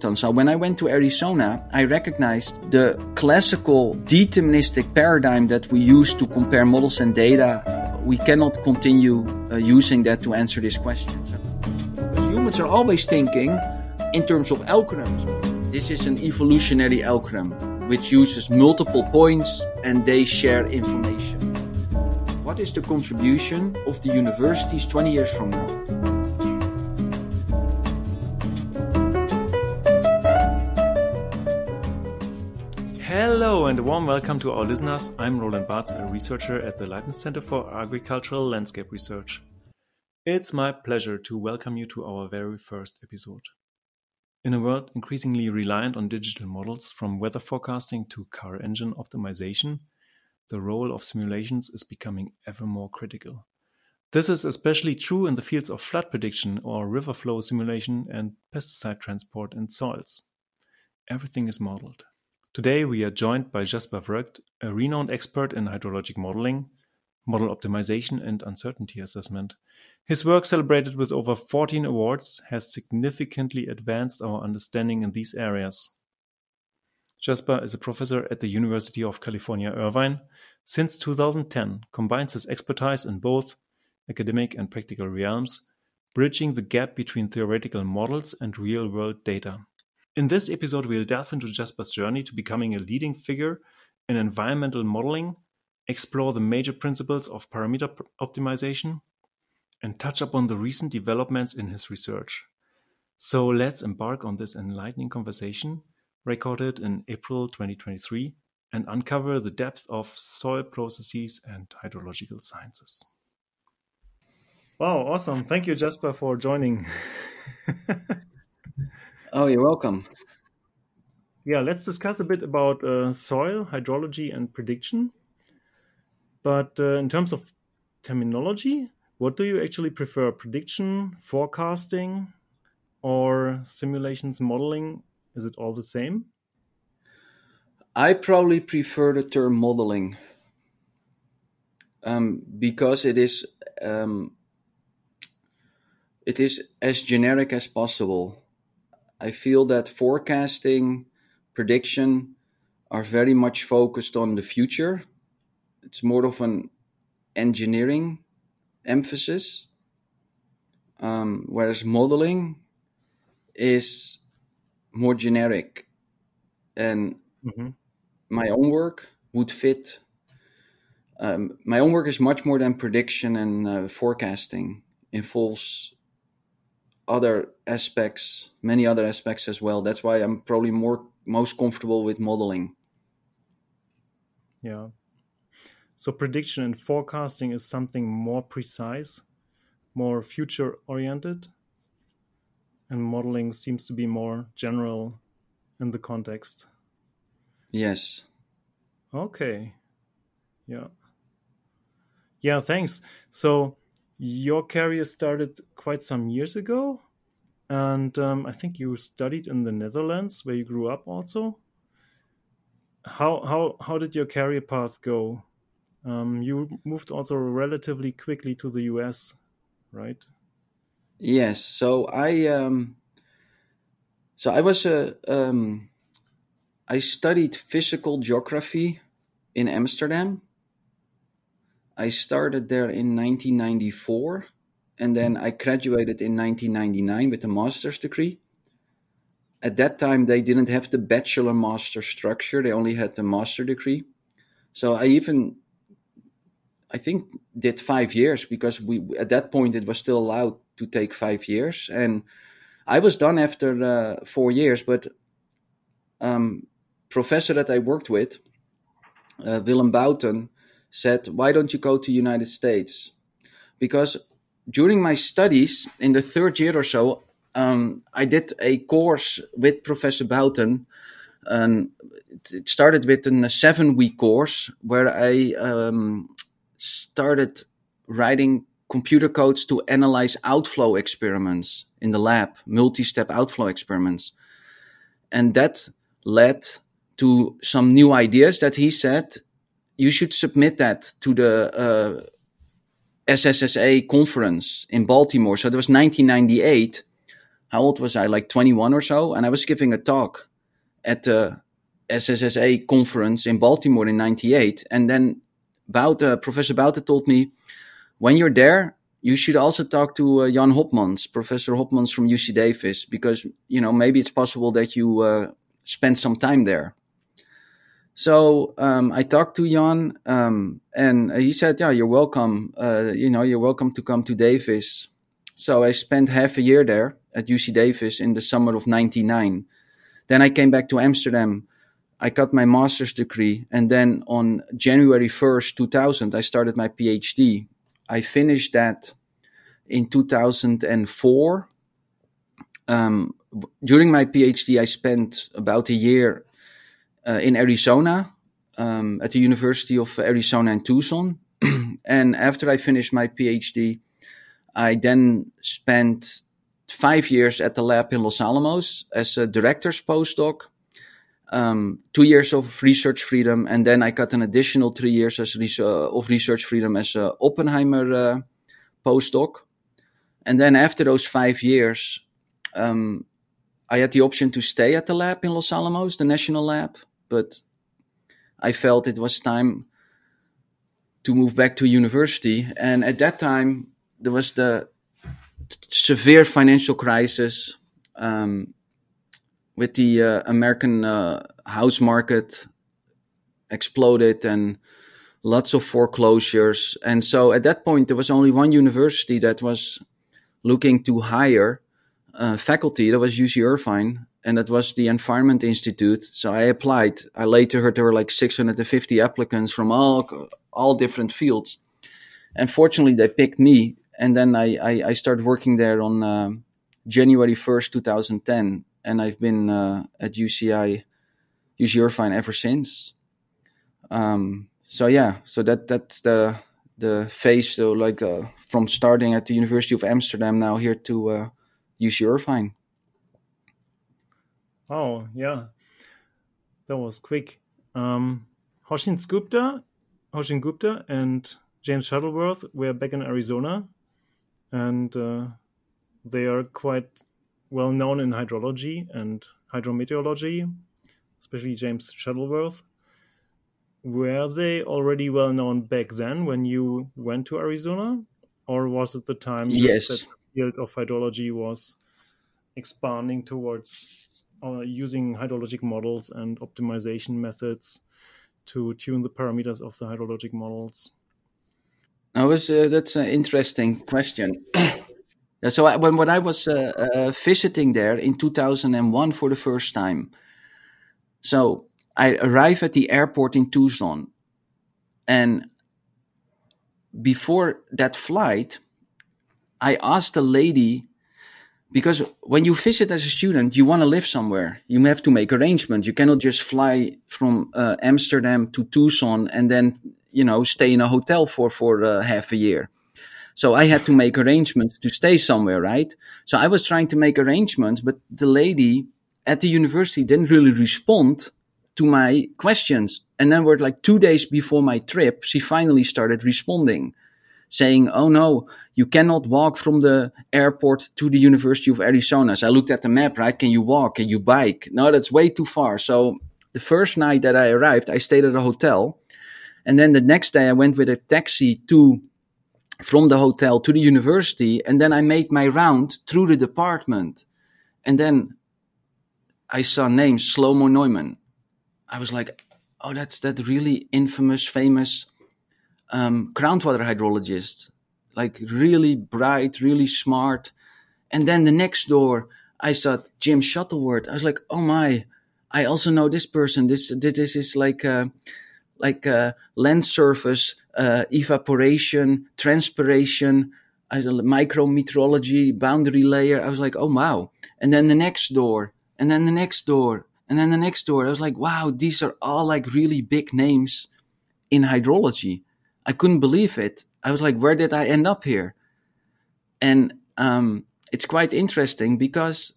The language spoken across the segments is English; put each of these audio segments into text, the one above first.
So when I went to Arizona, I recognized the classical deterministic paradigm that we use to compare models and data. We cannot continue uh, using that to answer this question. Humans are always thinking in terms of algorithms. This is an evolutionary algorithm which uses multiple points and they share information. What is the contribution of the universities 20 years from now? And a warm welcome to our listeners. I'm Roland Baatz, a researcher at the Leibniz Center for Agricultural Landscape Research. It's my pleasure to welcome you to our very first episode. In a world increasingly reliant on digital models from weather forecasting to car engine optimization, the role of simulations is becoming ever more critical. This is especially true in the fields of flood prediction or river flow simulation and pesticide transport in soils. Everything is modeled. Today we are joined by Jasper Vrugt, a renowned expert in hydrologic modeling, model optimization, and uncertainty assessment. His work, celebrated with over 14 awards, has significantly advanced our understanding in these areas. Jasper is a professor at the University of California, Irvine. Since 2010, combines his expertise in both academic and practical realms, bridging the gap between theoretical models and real-world data. In this episode, we'll delve into Jasper's journey to becoming a leading figure in environmental modeling, explore the major principles of parameter optimization, and touch upon the recent developments in his research. So let's embark on this enlightening conversation, recorded in April 2023, and uncover the depth of soil processes and hydrological sciences. Wow, awesome. Thank you, Jasper, for joining. Oh, you're welcome. Yeah, let's discuss a bit about uh, soil, hydrology, and prediction. But uh, in terms of terminology, what do you actually prefer? Prediction, forecasting, or simulations modeling? Is it all the same? I probably prefer the term modeling um, because it is um, it is as generic as possible. I feel that forecasting, prediction are very much focused on the future. It's more of an engineering emphasis, um, whereas modeling is more generic. And mm-hmm. my own work would fit. Um, my own work is much more than prediction and uh, forecasting. Involves other aspects, many other aspects as well. That's why I'm probably more most comfortable with modeling. Yeah. So prediction and forecasting is something more precise, more future oriented, and modeling seems to be more general in the context. Yes. Okay. Yeah. Yeah, thanks. So your career started quite some years ago, and um, I think you studied in the Netherlands, where you grew up, also. How how how did your career path go? Um, you moved also relatively quickly to the US, right? Yes. So I um, so I was a um, I studied physical geography in Amsterdam I started there in 1994 and then I graduated in 1999 with a master's degree. At that time, they didn't have the bachelor master structure, they only had the master degree. So I even, I think, did five years because we at that point it was still allowed to take five years. And I was done after uh, four years, but um, professor that I worked with, uh, Willem Bouten, said, "Why don't you go to United States?" Because during my studies in the third year or so, um, I did a course with Professor Bouten. And it started with a seven-week course where I um, started writing computer codes to analyze outflow experiments in the lab, multi-step outflow experiments, and that led to some new ideas that he said you should submit that to the uh, SSSA conference in Baltimore. So it was 1998. how old was I? Like 21 or so. And I was giving a talk at the SSSA conference in Baltimore in 98. And then Boute, Professor Boute told me, when you're there, you should also talk to uh, Jan Hopmans, Professor Hopmans from UC Davis, because, you know, maybe it's possible that you uh, spend some time there. So um, I talked to Jan, um, and he said, "Yeah, you're welcome. Uh, you know, you're welcome to come to Davis." So I spent half a year there at UC Davis in the summer of '99. Then I came back to Amsterdam. I got my master's degree, and then on January 1st, 2000, I started my PhD. I finished that in 2004. Um, during my PhD, I spent about a year in Arizona um, at the University of Arizona in Tucson. and after I finished my PhD, I then spent five years at the lab in Los Alamos as a director's postdoc, um, two years of research freedom, and then I got an additional three years as res- uh, of research freedom as a Oppenheimer uh, postdoc. And then after those five years, um, I had the option to stay at the lab in Los Alamos, the national lab, but I felt it was time to move back to university. And at that time, there was the severe financial crisis um, with the uh, American uh, house market exploded and lots of foreclosures. And so at that point, there was only one university that was looking to hire uh, faculty. That was UC Irvine and that was the Environment Institute. So I applied. I later heard there were like 650 applicants from all all different fields, and fortunately they picked me. And then I I, I started working there on uh, January 1st, 2010, and I've been uh, at UCI UC Irvine ever since. Um, so yeah, so that that's the the phase. So like uh, from starting at the University of Amsterdam now here to UC uh, Irvine. Oh, yeah. That was quick. Um, Hoshin Gupta, Hoshin Gupta and James Shuttleworth were back in Arizona, and uh, they are quite well known in hydrology and hydrometeorology, especially James Shuttleworth. Were they already well known back then when you went to Arizona, or was it the time yes. that the field of hydrology was expanding towards uh, using hydrologic models and optimization methods to tune the parameters of the hydrologic models? I was uh, that's an interesting question. so I, when when I was uh, uh, visiting there in 2001 for the first time, so I arrived at the airport in Tucson, and before that flight, I asked a lady because when you visit as a student, you want to live somewhere. You have to make arrangements. You cannot just fly from uh, Amsterdam to Tucson and then you know stay in a hotel for for uh, half a year. So I had to make arrangements to stay somewhere, right? So I was trying to make arrangements, but the lady at the university didn't really respond to my questions. And then, we're like two days before my trip, she finally started responding saying, "Oh no, you cannot walk from the airport to the University of Arizona." So I looked at the map. Right? Can you walk? Can you bike? No, that's way too far. So the first night that I arrived, I stayed at a hotel, and then the next day I went with a taxi to from the hotel to the university, and then I made my round through the department, and then I saw names Shlomo Neuman. I was like, "Oh, that's that really infamous, famous." Um, groundwater hydrologist, like really bright, really smart. And then the next door, I saw Jim Shuttleworth. I was like, oh my, I also know this person. This this is like uh, like uh, land surface uh, evaporation, transpiration, micrometeorology, boundary layer. I was like, oh wow. And then the next door, and then the next door, and then the next door. I was like, wow, these are all like really big names in hydrology. I couldn't believe it. I was like, where did I end up here? And um, it's quite interesting because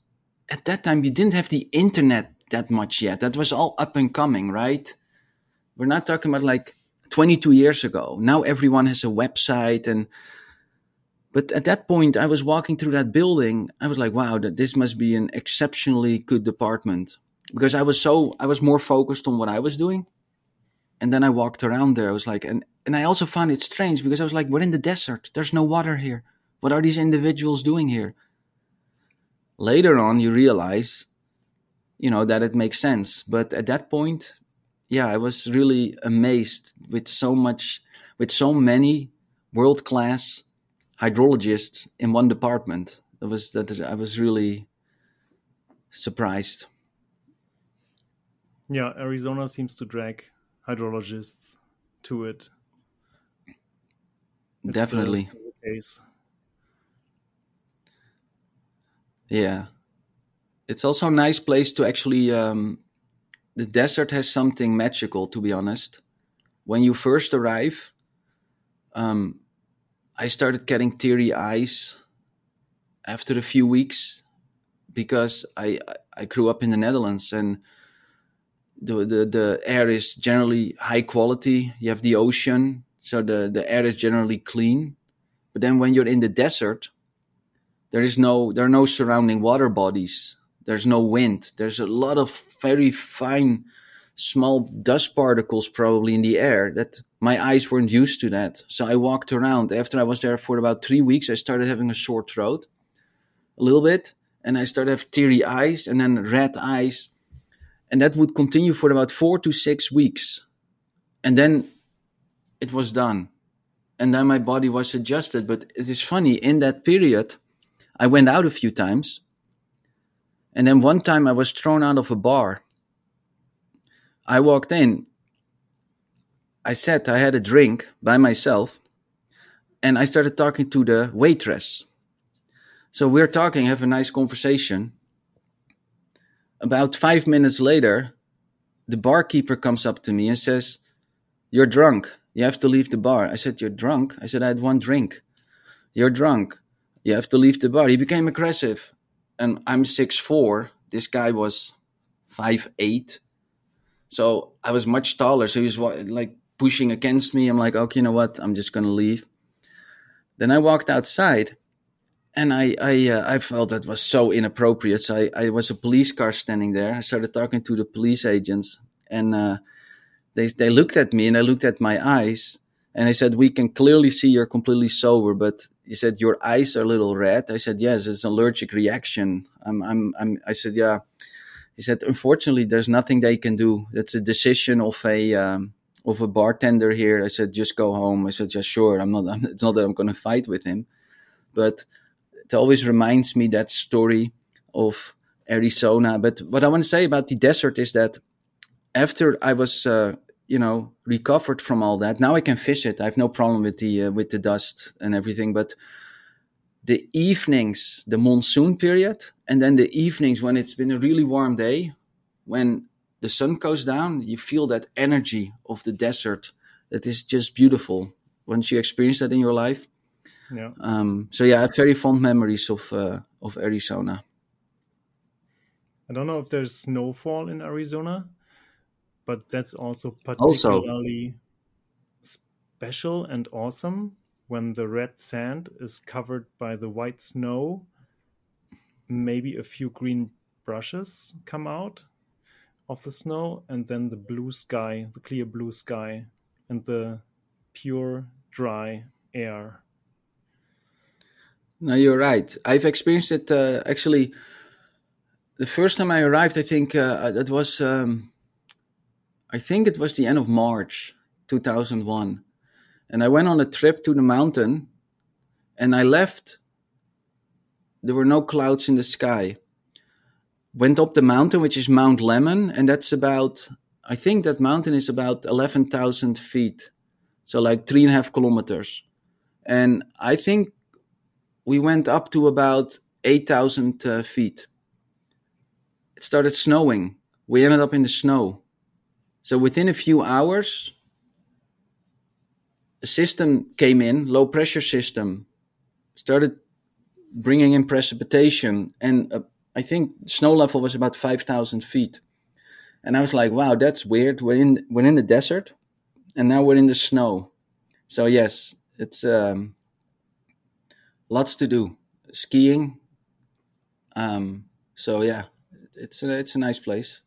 at that time you didn't have the internet that much yet. That was all up and coming, right? We're not talking about like 22 years ago. Now everyone has a website and but at that point, I was walking through that building. I was like, wow, that this must be an exceptionally good department because I was so I was more focused on what I was doing. And then I walked around there. I was like, and and I also found it strange because I was like, we're in the desert. There's no water here. What are these individuals doing here? Later on, you realize, you know, that it makes sense. But at that point, yeah, I was really amazed with so much, with so many world class hydrologists in one department. It was that I was really surprised. Yeah, Arizona seems to drag hydrologists to it. It's Definitely. Yeah. It's also a nice place to actually. Um, the desert has something magical, to be honest. When you first arrive, um, I started getting teary eyes after a few weeks because I I grew up in the Netherlands and the the, the air is generally high quality. You have the ocean, so the, the air is generally clean. But then when you're in the desert, there is no there are no surrounding water bodies. There's no wind. There's a lot of very fine small dust particles probably in the air that my eyes weren't used to that. So I walked around. After I was there for about three weeks, I started having a sore throat a little bit. And I started have teary eyes and then red eyes. And that would continue for about four to six weeks. And then it was done. And then my body was adjusted. But it is funny, in that period, I went out a few times. And then one time I was thrown out of a bar I walked in. I said I had a drink by myself, and I started talking to the waitress. So we're talking, have a nice conversation. About five minutes later, the barkeeper comes up to me and says, You're drunk. You have to leave the bar. I said, You're drunk? I said, I had one drink. You're drunk. You have to leave the bar. He became aggressive. And I'm six four. This guy was five eight. So I was much taller. So he was like pushing against me. I'm like, okay, you know what? I'm just going to leave. Then I walked outside and I I, uh, I felt that was so inappropriate. So I, I was a police car standing there. I started talking to the police agents and uh, they, they looked at me and they looked at my eyes and I said, we can clearly see you're completely sober, but he said, your eyes are a little red. I said, yes, it's an allergic reaction. I'm, I'm, I'm, I said, yeah, he said, unfortunately, there's nothing they can do. It's a decision of a um, of a bartender here. I said, just go home. I said, yeah, sure. I'm not. I'm, it's not that I'm going to fight with him, but it always reminds me that story of Arizona. But what I want to say about the desert is that after I was, uh, you know, recovered from all that, now I can fish it. I have no problem with the uh, with the dust and everything, but the evenings, the monsoon period, and then the evenings when it's been a really warm day, when the sun goes down, you feel that energy of the desert that is just beautiful. Once you experience that in your life, yeah. Um, so yeah, I have very fond memories of uh, of Arizona. I don't know if there's snowfall in Arizona, but that's also particularly also. special and awesome when the red sand is covered by the white snow, maybe a few green brushes come out of the snow, and then the blue sky, the clear blue sky, and the pure, dry air. No, you're right. I've experienced it uh, actually. The first time I arrived, I think uh, that was, um, I think it was the end of March, 2001 and I went on a trip to the mountain and I left. There were no clouds in the sky. Went up the mountain, which is Mount Lemmon, and that's about, I think that mountain is about 11,000 feet. So, like three and a half kilometers. And I think we went up to about 8,000 uh, feet. It started snowing. We ended up in the snow. So, within a few hours, a system came in, low pressure system, started bringing in precipitation, and uh, I think snow level was about five thousand feet. And I was like, "Wow, that's weird. We're in we're in the desert, and now we're in the snow." So yes, it's um, lots to do. Skiing. Um, so yeah, it's a, it's a nice place,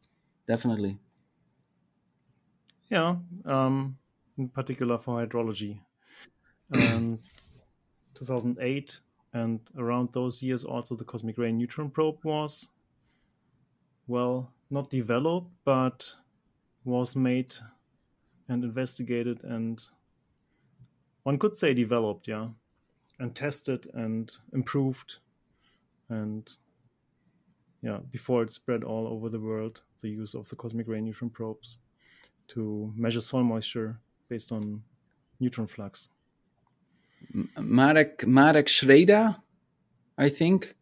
definitely. Yeah, um, in particular for hydrology. And 2008 and around those years, also the cosmic ray neutron probe was, well, not developed, but was made and investigated and one could say developed, yeah, and tested and improved and yeah, before it spread all over the world, the use of the cosmic ray neutron probes to measure soil moisture based on neutron flux. Marek Marek Zreda, I think.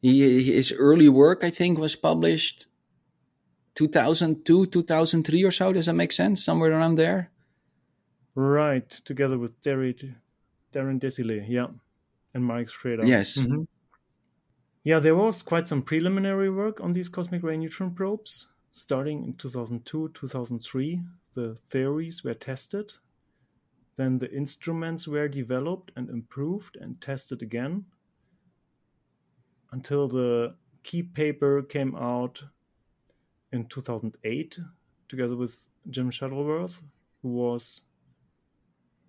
He, his early work, I think, was published 2002, 2003 or so. Does that make sense? Somewhere around there. Right, together with Darren, Darren Desilets, yeah, and Marek Zreda. Yes. Mm-hmm. Yeah, there was quite some preliminary work on these cosmic ray neutron probes. Starting in 2002, 2003, the theories were tested. Then the instruments were developed and improved and tested again until the key paper came out in 2008 together with Jim Shuttleworth, who was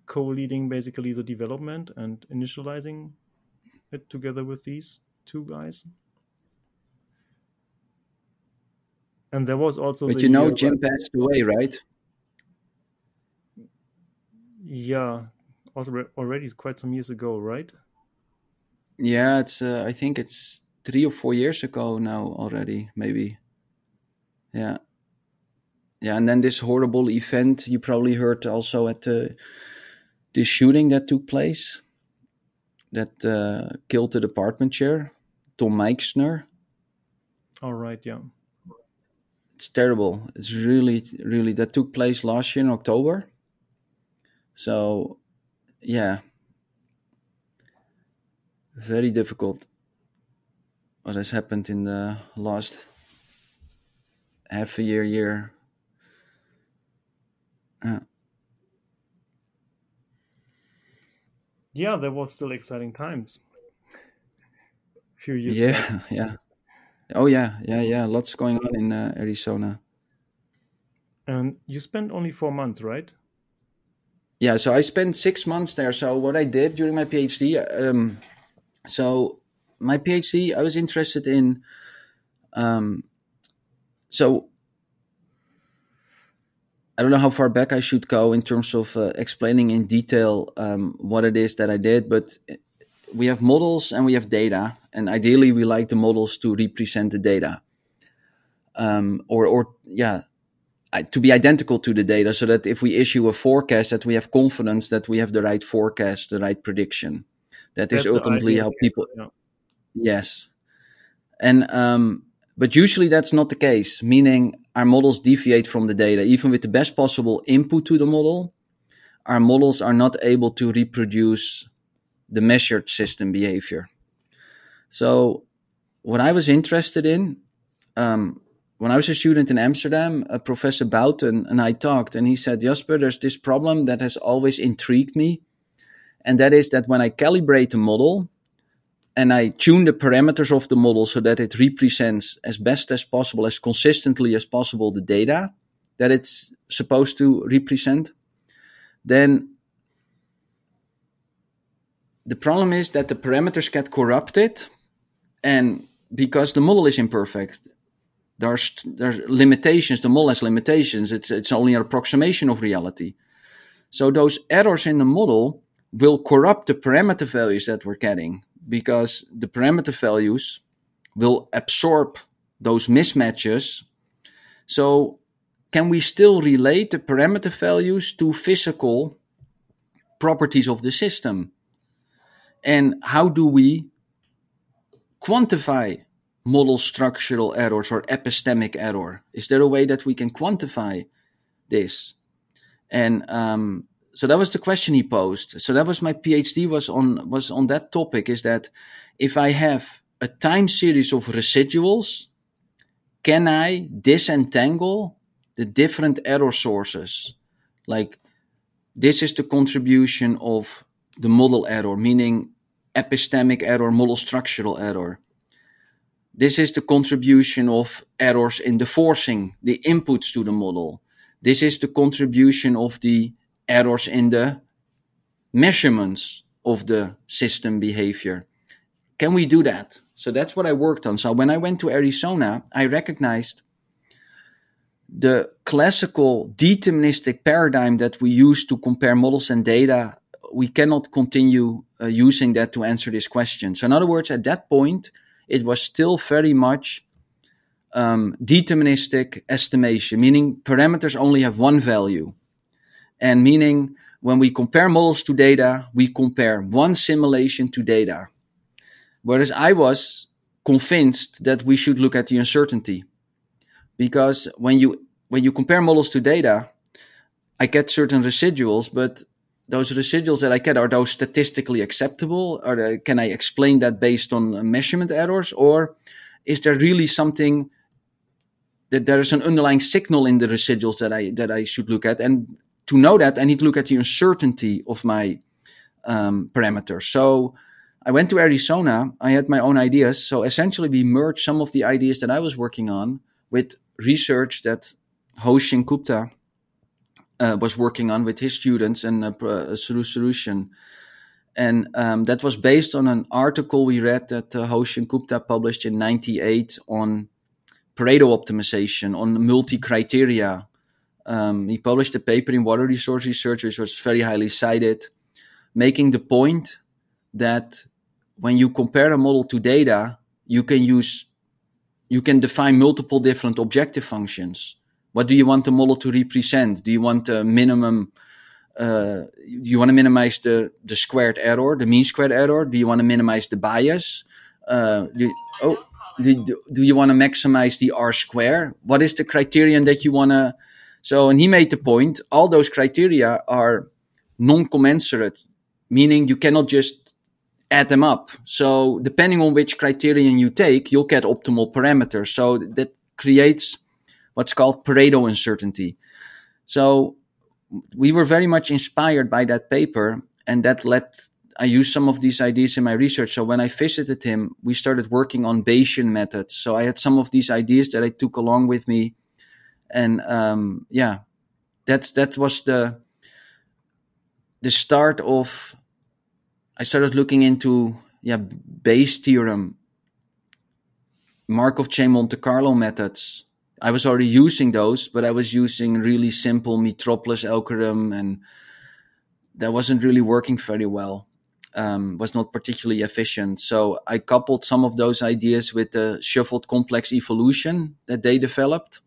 co-leading basically the development and initializing it together with these two guys. And there was also. But you know, Jim passed away, right? Yeah, already quite some years ago, right? Yeah, it's. Uh, I think it's three or four years ago now already, maybe. Yeah, yeah, and then this horrible event you probably heard also at the the shooting that took place that uh, killed the department chair, Tom Meixner. All right, yeah it's terrible. It's really, really that took place last year in October. So, yeah, very difficult. What has happened in the last half a year, year. Yeah. Yeah, there was still exciting times. A few years. Yeah, back. yeah. Oh yeah, yeah, yeah. Lots going on in uh, Arizona. And you spent only four months, right? Yeah, so I spent six months there. So what I did during my PhD, um, so my PhD, I was interested in, um, so I don't know how far back I should go in terms of uh, explaining in detail um, what it is that I did, but we have models and we have data, and ideally we like the models to represent the data, um, or or yeah, to be identical to the data, so that if we issue a forecast, that we have confidence that we have the right forecast, the right prediction. That is that's ultimately how people. Yeah. Yes, and um, but usually that's not the case. Meaning our models deviate from the data, even with the best possible input to the model. Our models are not able to reproduce the measured system behavior. So, what I was interested in, um, when I was a student in Amsterdam, uh, Professor Bouten and I talked, and he said, Jasper, there's this problem that has always intrigued me. And that is that when I calibrate a model and I tune the parameters of the model so that it represents as best as possible, as consistently as possible, the data that it's supposed to represent, then the problem is that the parameters get corrupted, and because the model is imperfect, there's there's limitations. The model has limitations. It's it's only an approximation of reality. So those errors in the model will corrupt the parameter values that we're getting because the parameter values will absorb those mismatches. So can we still relate the parameter values to physical properties of the system? And how do we quantify model structural errors or epistemic error? Is there a way that we can quantify this? And um, so that was the question he posed. So that was my PhD was on was on that topic. Is that if I have a time series of residuals, can I disentangle the different error sources? Like this is the contribution of the model error, meaning epistemic error, model structural error. This is the contribution of errors in the forcing, the inputs to the model. This is the contribution of the errors in the measurements of the system behavior. Can we do that? So that's what I worked on. So when I went to Arizona, I recognized the classical deterministic paradigm that we use to compare models and data, we cannot continue uh, using that to answer this question. So, in other words, at that point, it was still very much um, deterministic estimation, meaning parameters only have one value. And meaning when we compare models to data, we compare one simulation to data. Whereas I was convinced that we should look at the uncertainty because when you when you compare models to data, I get certain residuals, but those residuals that I get are those statistically acceptable? Or they, can I explain that based on measurement errors, or is there really something that there is an underlying signal in the residuals that I that I should look at? And to know that, I need to look at the uncertainty of my um, parameters. So I went to Arizona. I had my own ideas. So essentially, we merged some of the ideas that I was working on with research that Hoshin Gupta uh, was working on with his students and a, a solution. And um, that was based on an article we read that uh, Hoshin Gupta published in 98 on Pareto optimization, on multi criteria. Um, he published a paper in Water Resource Research, which was very highly cited, making the point that when you compare a model to data, you can use, you can define multiple different objective functions. What do you want the model to represent? Do you want a minimum? Uh, you want to minimize the the squared error, the mean squared error? Do you want to minimize the bias? Uh, do, oh, do, do you want to maximize the R square? What is the criterion that you want to? So, and he made the point: all those criteria are non-commensurate, meaning you cannot just add them up. So, depending on which criterion you take, you'll get optimal parameters. So that creates what's called Pareto uncertainty. So we were very much inspired by that paper, and that led I used some of these ideas in my research. So when I visited him, we started working on Bayesian methods. So I had some of these ideas that I took along with me, and um, yeah, that's that was the the start of. I started looking into yeah Bayes theorem, Markov chain Monte Carlo methods, I was already using those, but I was using really simple Metropolis algorithm, and that wasn't really working very well. Um, was not particularly efficient. So I coupled some of those ideas with the shuffled complex evolution that they developed.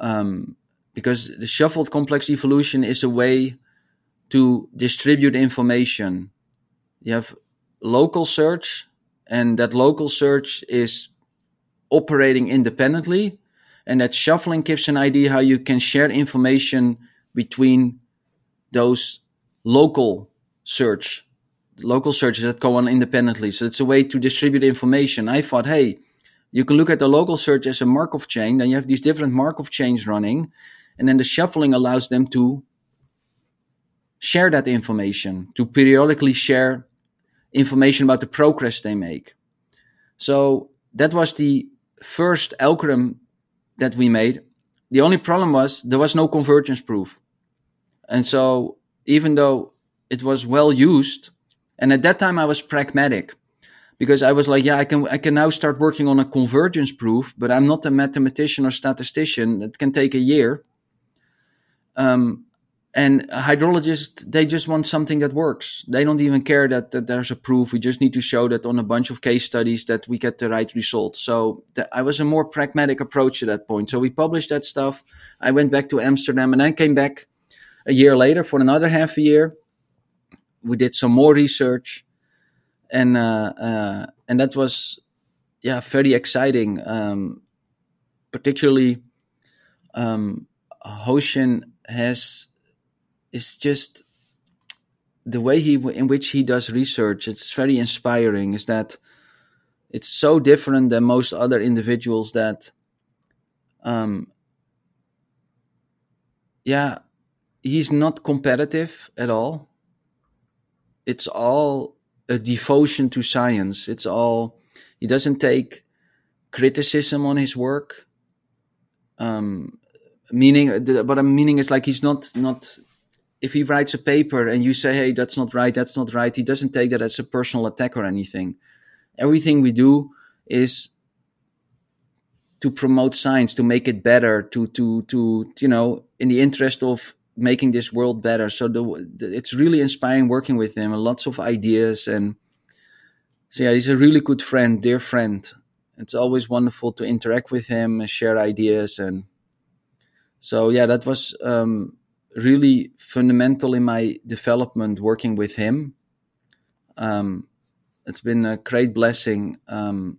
Um, because the shuffled complex evolution is a way to distribute information. You have local search, and that local search is operating independently and that shuffling gives an idea how you can share information between those local search local searches that go on independently. So it's a way to distribute information. I thought hey you can look at the local search as a markov chain then you have these different markov chains running. And then the shuffling allows them to share that information to periodically share information about the progress they make. So that was the first algorithm that we made. The only problem was there was no convergence proof. And so even though it was well used, and at that time I was pragmatic because I was like, yeah, I can I can now start working on a convergence proof, but I'm not a mathematician or statistician. It can take a year. Um, and hydrologists they just want something that works. They don't even care that, that there's a proof. We just need to show that on a bunch of case studies that we get the right results. So i was a more pragmatic approach at that point. So we published that stuff. I went back to amsterdam and then came back a year later for another half a year. We did some more research. And uh, uh, and that was yeah very exciting. Um, particularly um, Hoshin has is just the way he in which he does research. It's very inspiring. Is that it's so different than most other individuals that, um, yeah, he's not competitive at all. It's all a devotion to science. It's all he doesn't take criticism on his work. Um, meaning, what I'm meaning is like he's not not. If he writes a paper and you say, "Hey, that's not right," that's not right, he doesn't take that as a personal attack or anything. Everything we do is to promote science, to make it better, to to to you know, in the interest of making this world better. So the, the, it's really inspiring working with him. Lots of ideas and so yeah, he's a really good friend, dear friend. It's always wonderful to interact with him and share ideas and so yeah, that was um, really fundamental in my development working with him. Um, it's been a great blessing. Um,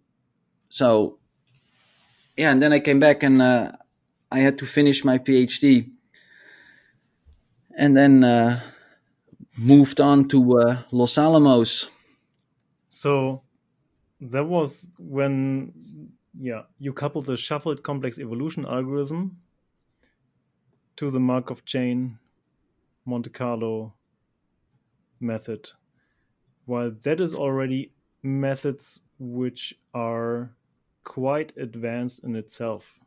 so yeah, and then I came back and uh, I had to finish my PhD and then uh, moved on to uh, Los Alamos. So that was when, yeah, you coupled the shuffled complex evolution algorithm to the Markov chain Monte Carlo method. While that is already methods which are quite advanced in itself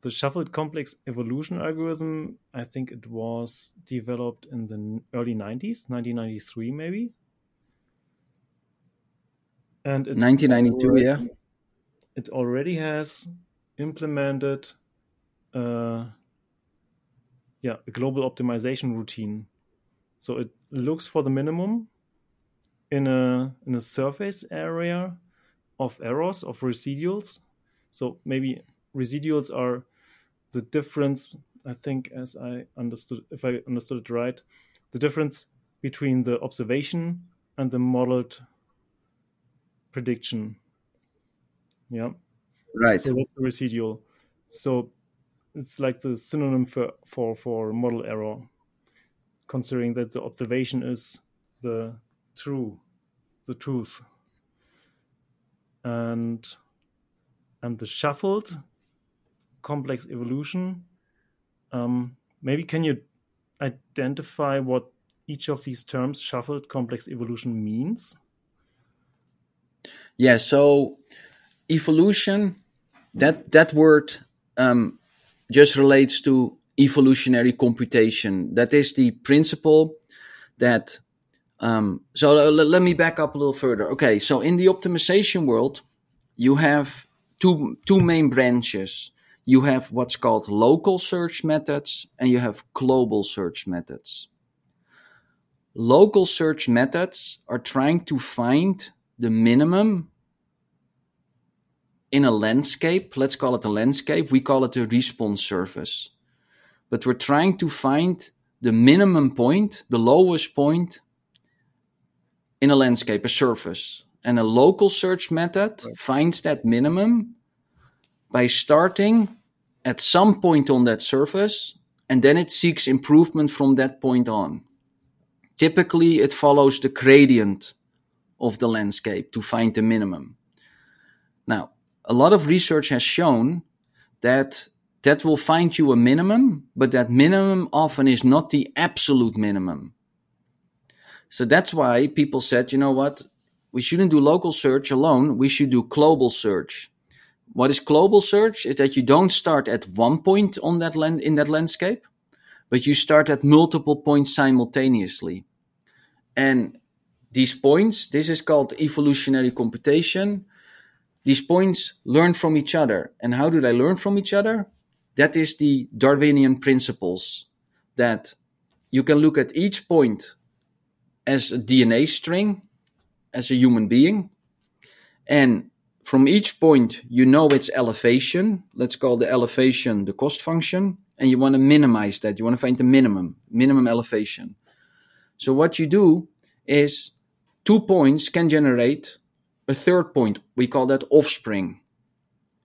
the shuffled complex evolution algorithm, I think it was developed in the early 90s, 1993 maybe. And 1992, already, yeah. It already has implemented uh, yeah, a global optimization routine. So it looks for the minimum in a in a surface area of errors of residuals. So maybe residuals are the difference i think as i understood if i understood it right the difference between the observation and the modeled prediction yeah right so that's the residual so it's like the synonym for for for model error considering that the observation is the true the truth and and the shuffled complex evolution. Um, maybe can you identify what each of these terms, shuffled complex evolution, means? Yeah. So evolution, that that word um, just relates to evolutionary computation. That is the principle that. Um, so let me back up a little further. Okay, so in the optimization world, you have two two main branches you have what's called local search methods and you have global search methods. Local search methods are trying to find the minimum in a landscape. Let's call it a landscape. We call it a response surface. But we're trying to find the minimum point, the lowest point in a landscape, a surface. And a local search method right. finds that minimum by starting at some point on that surface, and then it seeks improvement from that point on. Typically, it follows the gradient of the landscape to find the minimum. A lot of research has shown that that will find you a minimum, but that minimum often is not the absolute minimum. So that's why people said, you know what, we shouldn't do local search alone, we should do global search. What is global search is that you don't start at one point on that land in that landscape, but you start at multiple points simultaneously. And these points, this is called evolutionary computation. These points learn from each other. And how do they learn from each other? That is the Darwinian principles that you can look at each point as a DNA string, as a human being. And from each point, you know its elevation. Let's call the elevation the cost function. And you want to minimize that. You want to find the minimum, minimum elevation. So what you do is two points can generate a third point. We call that offspring.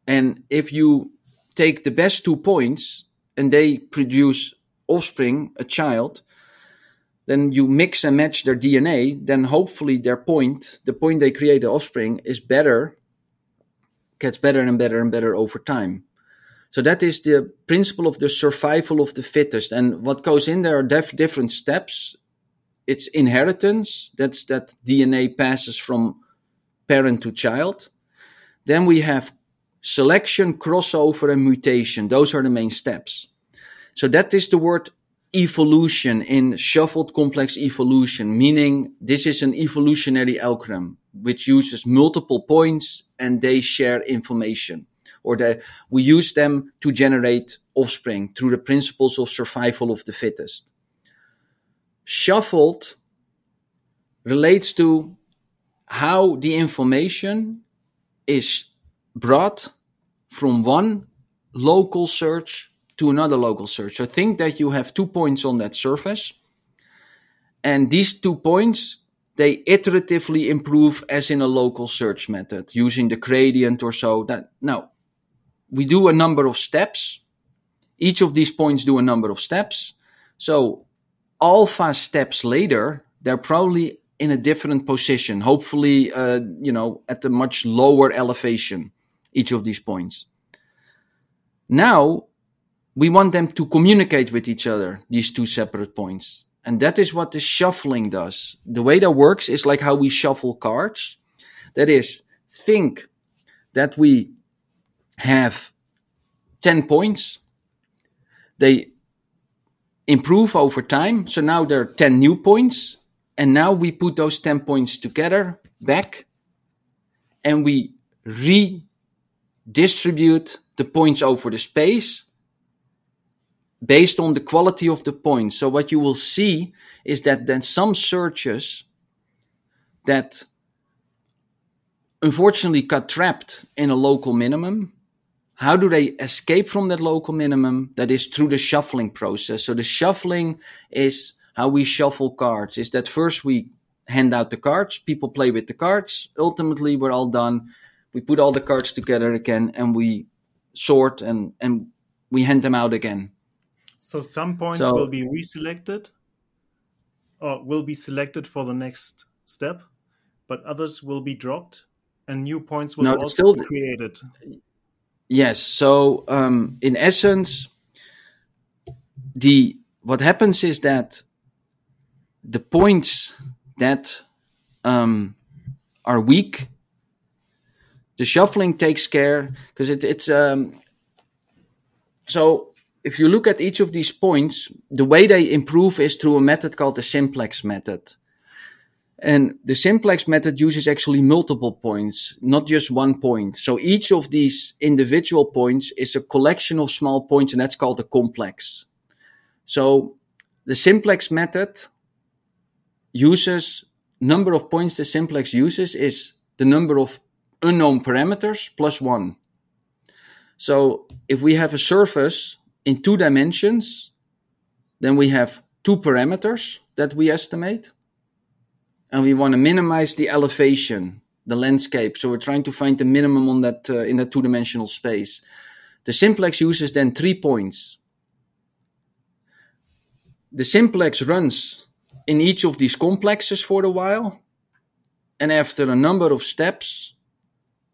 And if you take the best two points and they produce offspring, a child, then you mix and match their DNA, then hopefully their point, the point they create the offspring, is better gets better and better and better over time. So that is the principle of the survival of the fittest. And what goes in there are def- different steps. it's inheritance. That's that DNA passes from parent to child. Then we have selection, crossover, and mutation. Those are the main steps. So that is the word evolution in shuffled complex evolution, meaning this is an evolutionary algorithm which uses multiple points and they share information or that we use them to generate offspring through the principles of survival of the fittest. Shuffled relates to how the information is brought from one local search to another local search. So think that you have two points on that surface, and these two points they iteratively improve as in a local search method using the gradient or so. That now we do a number of steps. Each of these points do a number of steps. So alpha steps later, they're probably in a different position. Hopefully, uh, you know, at a much lower elevation. Each of these points. Now we want them to communicate with each other. These two separate points. And that is what the shuffling does. The way that works is like how we shuffle cards. That is, think that we have 10 points. They improve over time. So now there are 10 new points. And now we put those 10 points together back and we redistribute the points over the space based on the quality of the points. So what you will see is that then some searches that unfortunately got trapped in a local minimum. How do they escape from that local minimum? That is through the shuffling process. So the shuffling is how we shuffle cards. Is that first we hand out the cards, people play with the cards. Ultimately, we're all done. We put all the cards together again and we sort and, and we hand them out again. So some points so, will be reselected or will be selected for the next step, but others will be dropped and new points will no, also still, be created. Yes. So um, in essence, the what happens is that the points that um, are weak, the shuffling takes care because it, it's um, so if you look at each of these points, the way they improve is through a method called the simplex method. And the simplex method uses actually multiple points, not just one point. So each of these individual points is a collection of small points, and that's called a complex. So the simplex method uses number of points the simplex uses is the number of unknown parameters plus one. So if we have a surface in two dimensions, then we have two parameters that we estimate. And we want to minimize the elevation, the landscape. So we're trying to find the minimum on that uh, in that two-dimensional space. The simplex uses then three points. The simplex runs in each of these complexes for a while. And after a number of steps,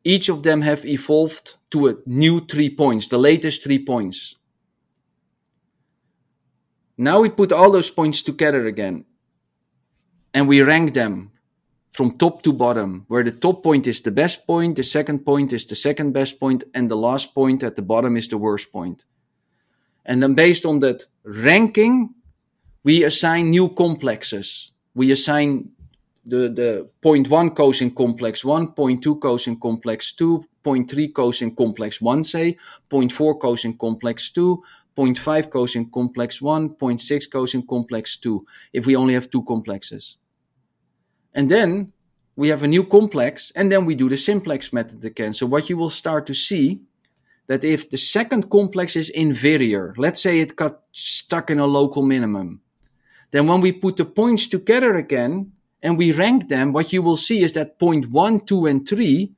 each of them have evolved to a new three points, the latest three points. Now we put all those points together again and we rank them from top to bottom, where the top point is the best point, the second point is the second best point, and the last point at the bottom is the worst point. And then based on that ranking, we assign new complexes. We assign the, the point one goes in complex one, point two goes in complex two, point three goes in complex one, say, point four goes in complex two, 0.5 goes in complex 1, 0.6 goes in complex 2, if we only have two complexes. And then we have a new complex, and then we do the simplex method again. So what you will start to see that if the second complex is inferior, let's say it got stuck in a local minimum, then when we put the points together again and we rank them, what you will see is that point 1, 2, and 3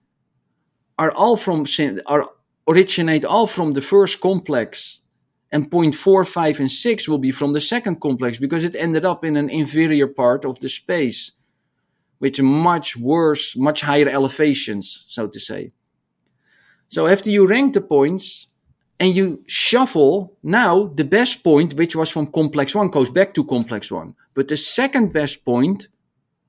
are all from are originate all from the first complex and point four, five, and six will be from the second complex because it ended up in an inferior part of the space with much worse, much higher elevations, so to say. So after you rank the points and you shuffle now the best point, which was from complex one, goes back to complex one. But the second best point,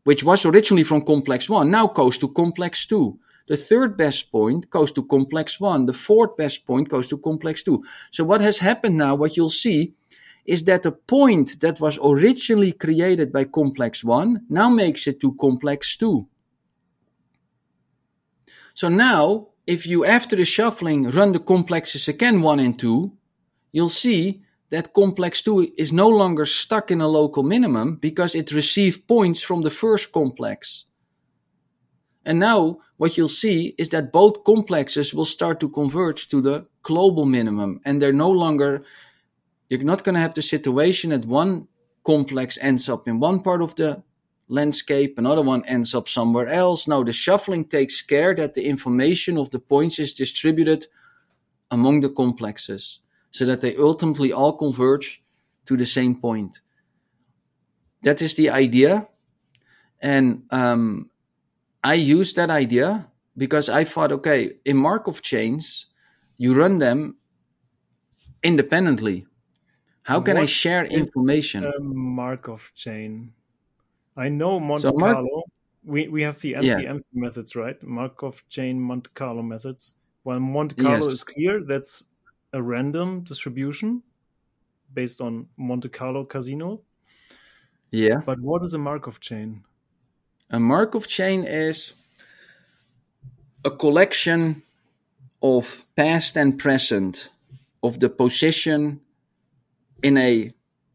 which was originally from complex one, now goes to complex two. The third best point goes to complex one. The fourth best point goes to complex two. So what has happened now, what you'll see, is that the point that was originally created by complex one now makes it to complex two. So now, if you, after the shuffling, run the complexes again one and two, you'll see that complex 2 is no longer stuck in a local minimum because it received points from the first complex. And now what you'll see is that both complexes will start to converge to the global minimum and they're no longer you're not going to have the situation that one complex ends up in one part of the landscape, another one ends up somewhere else. Now, the shuffling takes care that the information of the points is distributed among the complexes so that they ultimately all converge to the same point. That is the idea. And um, I used that idea because I thought, okay, in Markov chains, you run them independently. How can what I share information? A Markov chain. I know Monte so Carlo. We we have the MCMC yeah. methods, right? Markov chain Monte Carlo methods. While Monte Carlo yes. is clear, that's a random distribution based on Monte Carlo casino. Yeah. But what is a Markov chain? A Markov chain is a collection of past and present of the position in a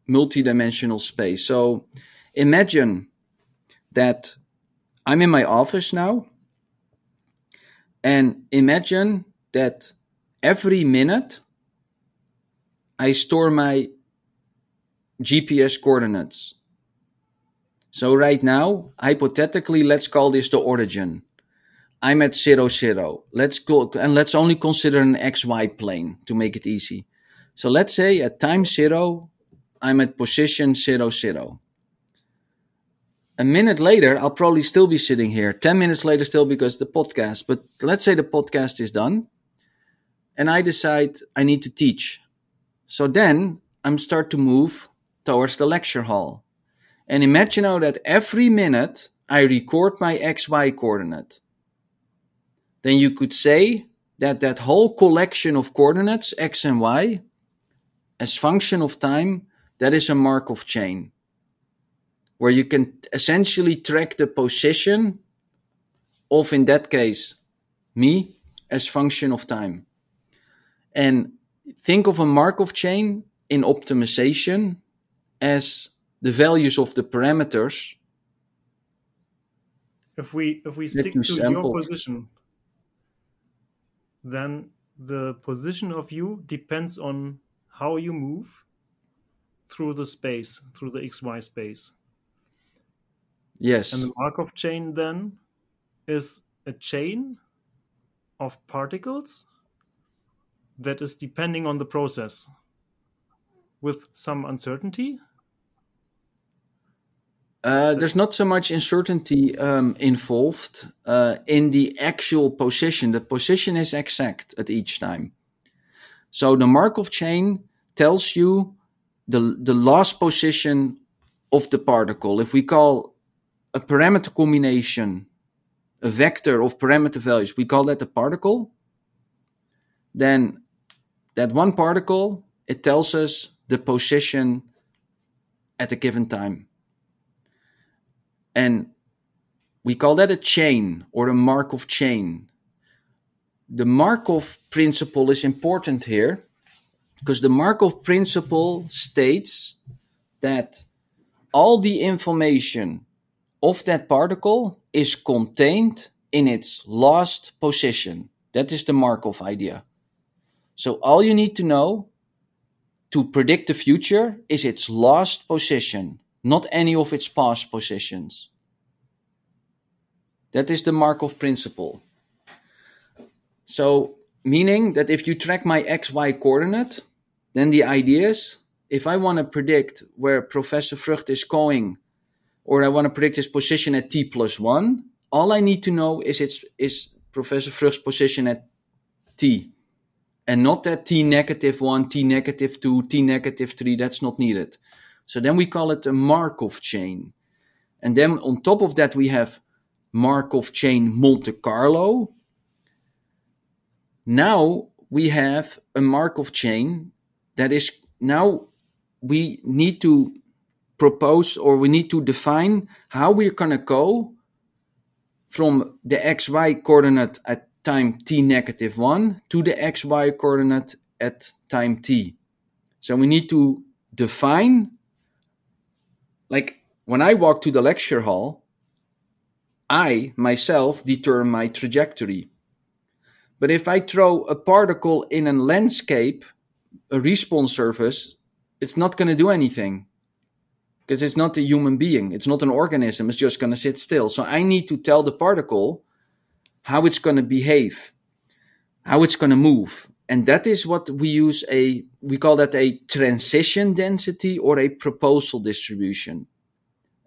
multidimensional space. So imagine that I'm in my office now, and imagine that every minute I store my GPS coordinates. So right now, hypothetically, let's call this the origin. I'm at zero zero. Let's go and let's only consider an XY plane to make it easy. So let's say at time zero, I'm at position zero zero. A minute later, I'll probably still be sitting here. 10 minutes later, still because the podcast, but let's say the podcast is done and I decide I need to teach. So then I'm start to move towards the lecture hall. And imagine now that every minute I record my XY coordinate. Then you could say that that whole collection of coordinates, X and Y, as function of time, that is a Markov chain. Where you can essentially track the position of, in that case, me as function of time. And think of a Markov chain in optimization as the values of the parameters. If we if we stick to your position, then the position of you depends on how you move through the space, through the XY space. Yes. And the Markov chain then is a chain of particles that is depending on the process with some uncertainty? Uh, there's not so much uncertainty um, involved uh, in the actual position. The position is exact at each time. So the Markov chain tells you the, the last position of the particle. If we call a parameter combination a vector of parameter values, we call that a particle, then that one particle, it tells us the position at a given time. And we call that a chain or a Markov chain. The Markov principle is important here because the Markov principle states that all the information of that particle is contained in its last position. That is the Markov idea. So all you need to know to predict the future is its last position, not any of its past positions. That is the Markov principle. So, meaning that if you track my xy coordinate, then the idea is if I want to predict where Professor Vrugt is going, or I want to predict his position at t plus one, all I need to know is its is Professor Vrugt's position at t and not that t negative 1, t negative 2, t negative 3, that's not needed. So then we call it a Markov chain. And then on top of that, we have Markov chain Monte Carlo. Now we have a Markov chain that is now we need to propose or we need to define how we're going to go from the xy coordinate at time t negative 1 to the xy coordinate at time t. So we need to define, like when I walk to the lecture hall, I myself determine my trajectory. But if I throw a particle in a landscape, a response surface, it's not going to do anything because it's not a human being. It's not an organism. It's just going to sit still. So I need to tell the particle how it's going to behave, how it's going to move. And that is what we use a, we call that a transition density or a proposal distribution.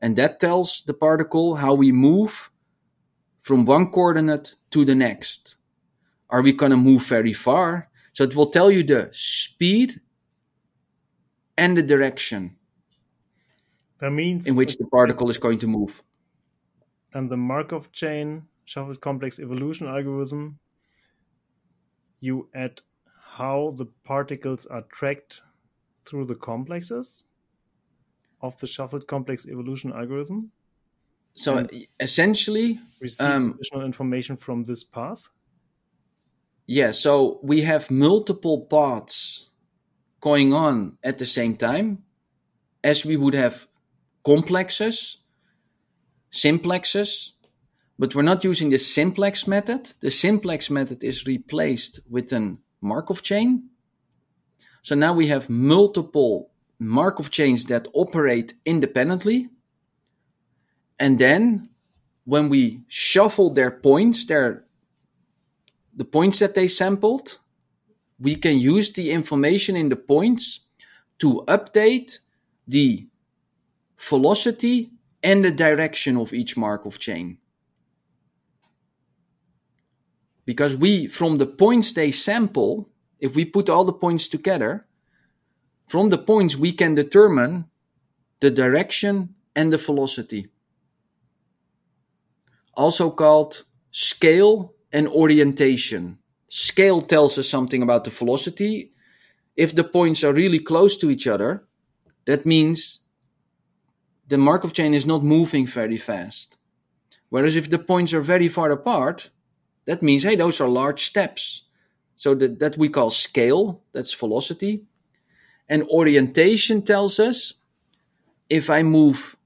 And that tells the particle how we move from one coordinate to the next. Are we going to move very far? So it will tell you the speed and the direction that means in which the particle is going to move. And the Markov chain shuffled complex evolution algorithm, you add how the particles are tracked through the complexes of the shuffled complex evolution algorithm. So essentially, receive um, additional information from this path. Yeah, so we have multiple paths going on at the same time, as we would have complexes, simplexes, but we're not using the simplex method. The simplex method is replaced with a Markov chain. So now we have multiple Markov chains that operate independently. And then when we shuffle their points, their the points that they sampled, we can use the information in the points to update the velocity and the direction of each Markov chain. Because we, from the points they sample, if we put all the points together, from the points we can determine the direction and the velocity. Also called scale and orientation. Scale tells us something about the velocity. If the points are really close to each other, that means the Markov chain is not moving very fast. Whereas if the points are very far apart, that means, hey, those are large steps. So that, that we call scale, that's velocity. And orientation tells us if I move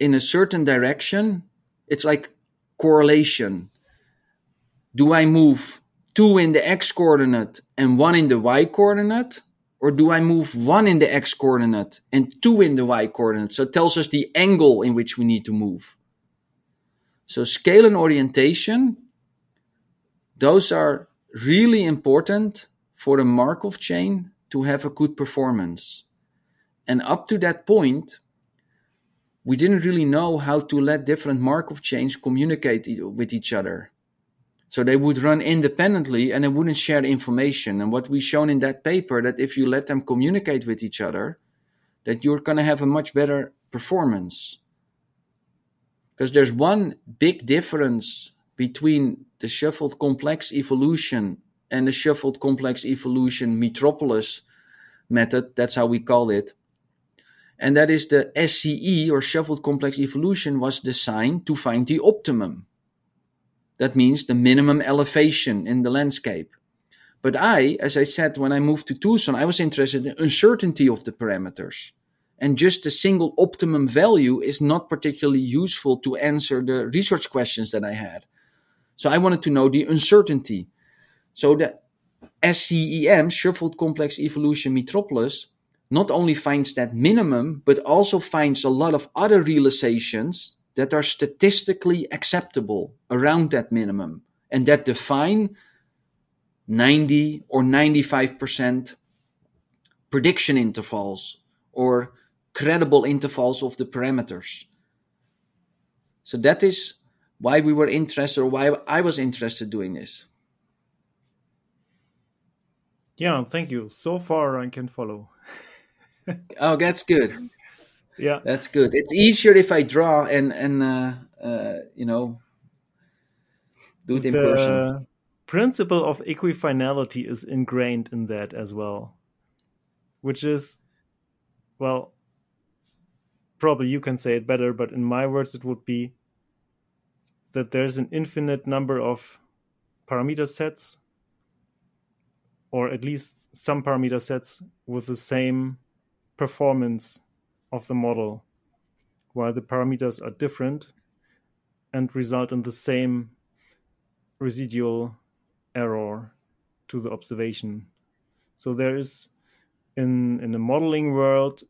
in a certain direction, it's like correlation. Do I move two in the x coordinate and one in the y coordinate? Or do I move one in the x coordinate and two in the y coordinate? So it tells us the angle in which we need to move. So scale and orientation, those are really important for the Markov chain to have a good performance. And up to that point, we didn't really know how to let different Markov chains communicate with each other. So they would run independently and they wouldn't share information. And what we shown in that paper that if you let them communicate with each other, that you're going to have a much better performance. Because there's one big difference between the shuffled complex evolution and the shuffled complex evolution metropolis method. That's how we call it. And that is the SCE or shuffled complex evolution was designed to find the optimum. That means the minimum elevation in the landscape. But I, as I said, when I moved to Tucson, I was interested in uncertainty of the parameters. And just a single optimum value is not particularly useful to answer the research questions that I had. So I wanted to know the uncertainty. So the SCEM, Shuffled Complex Evolution Metropolis, not only finds that minimum, but also finds a lot of other realizations that are statistically acceptable around that minimum and that define 90 or 95% prediction intervals or credible intervals of the parameters. So that is why we were interested or why I was interested doing this. Yeah, thank you. So far, I can follow. oh, that's good. Yeah, that's good. It's easier if I draw and and uh, uh, you know do it in the person. Principle of equifinality is ingrained in that as well, which is, well, probably you can say it better, but in my words, it would be that there's an infinite number of parameter sets or at least some parameter sets with the same performance of the model, while the parameters are different and result in the same residual error to the observation. So there is in in the modeling world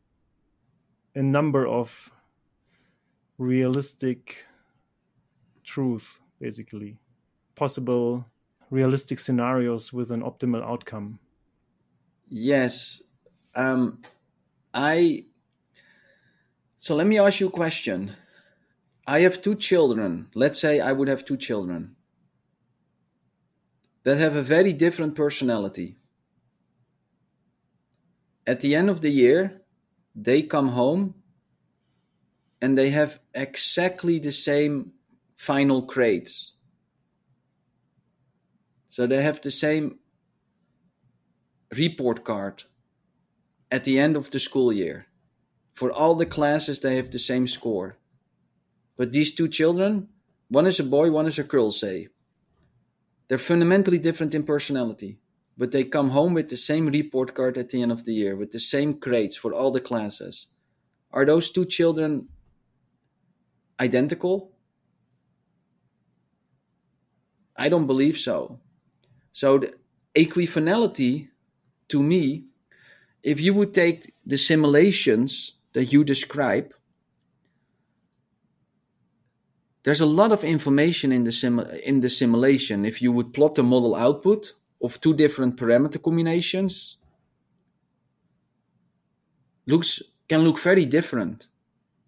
a number of realistic truth basically possible realistic scenarios with an optimal outcome? Yes. Um, I. So let me ask you a question. I have two children. Let's say I would have two children that have a very different personality. At the end of the year, they come home and they have exactly the same final grades. So they have the same report card at the end of the school year. For all the classes, they have the same score. But these two children, one is a boy, one is a girl, say, they're fundamentally different in personality, but they come home with the same report card at the end of the year, with the same grades for all the classes. Are those two children identical? I don't believe so. So the equifinality, to me, if you would take the simulations that you describe, there's a lot of information in the sim in the simulation. If you would plot the model output of two different parameter combinations, looks can look very different.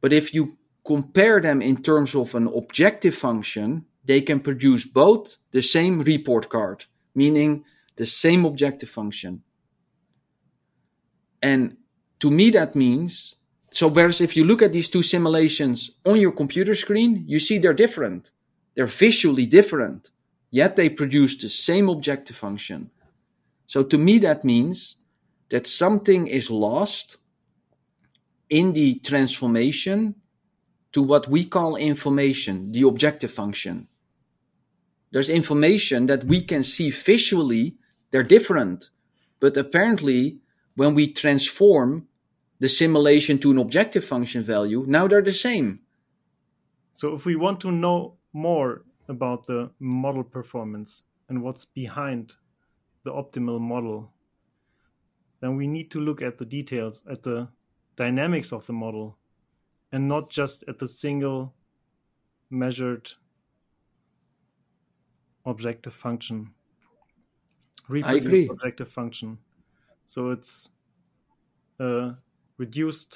But if you compare them in terms of an objective function, they can produce both the same report card meaning the same objective function. And to me, that means so. Whereas if you look at these two simulations on your computer screen, you see they're different. They're visually different, yet they produce the same objective function. So to me, that means that something is lost in the transformation to what we call information, the objective function there's information that we can see visually, they're different. But apparently, when we transform the simulation to an objective function value, now they're the same. So, if we want to know more about the model performance and what's behind the optimal model, then we need to look at the details, at the dynamics of the model, and not just at the single measured objective function. I agree. Objective function. So it's a reduced,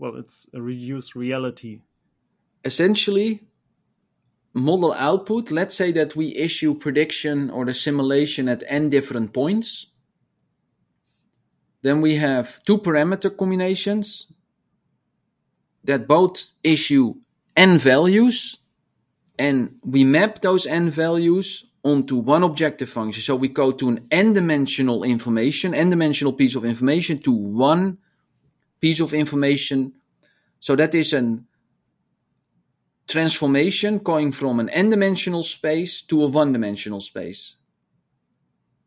well, it's a reduced reality. Essentially, model output, let's say that we issue prediction or the simulation at n different points. Then we have two parameter combinations that both issue n values and we map those n values onto one objective function. So we go to an n-dimensional information, n-dimensional piece of information to one piece of information. So that is a transformation going from an n-dimensional space to a one-dimensional space.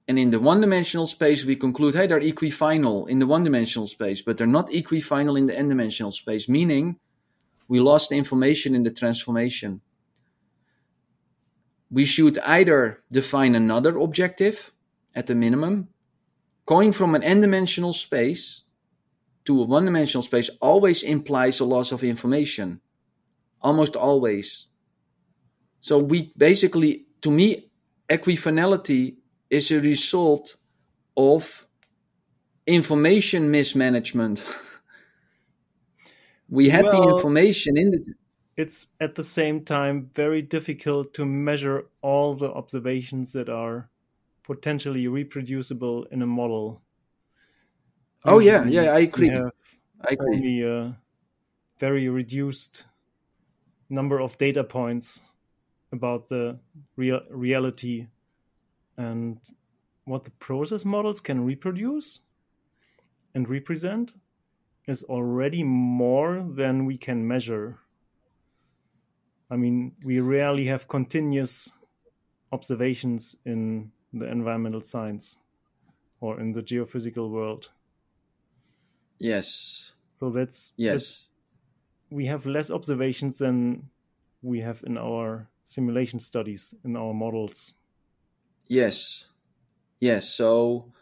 And in the one-dimensional space, we conclude, hey, they're equifinal in the one-dimensional space, but they're not equifinal in the n-dimensional space, meaning we lost information in the transformation we should either define another objective at the minimum. Going from an n-dimensional space to a one-dimensional space always implies a loss of information. Almost always. So we basically, to me, equifinality is a result of information mismanagement. we had well, the information in the it's at the same time very difficult to measure all the observations that are potentially reproducible in a model. Oh yeah, yeah, I agree. I agree. only a very reduced number of data points about the real reality and what the process models can reproduce and represent is already more than we can measure. I mean, we rarely have continuous observations in the environmental science or in the geophysical world. Yes, So that's that's yes, we have less observations than we have in our simulation studies in our models. yes, yes. So,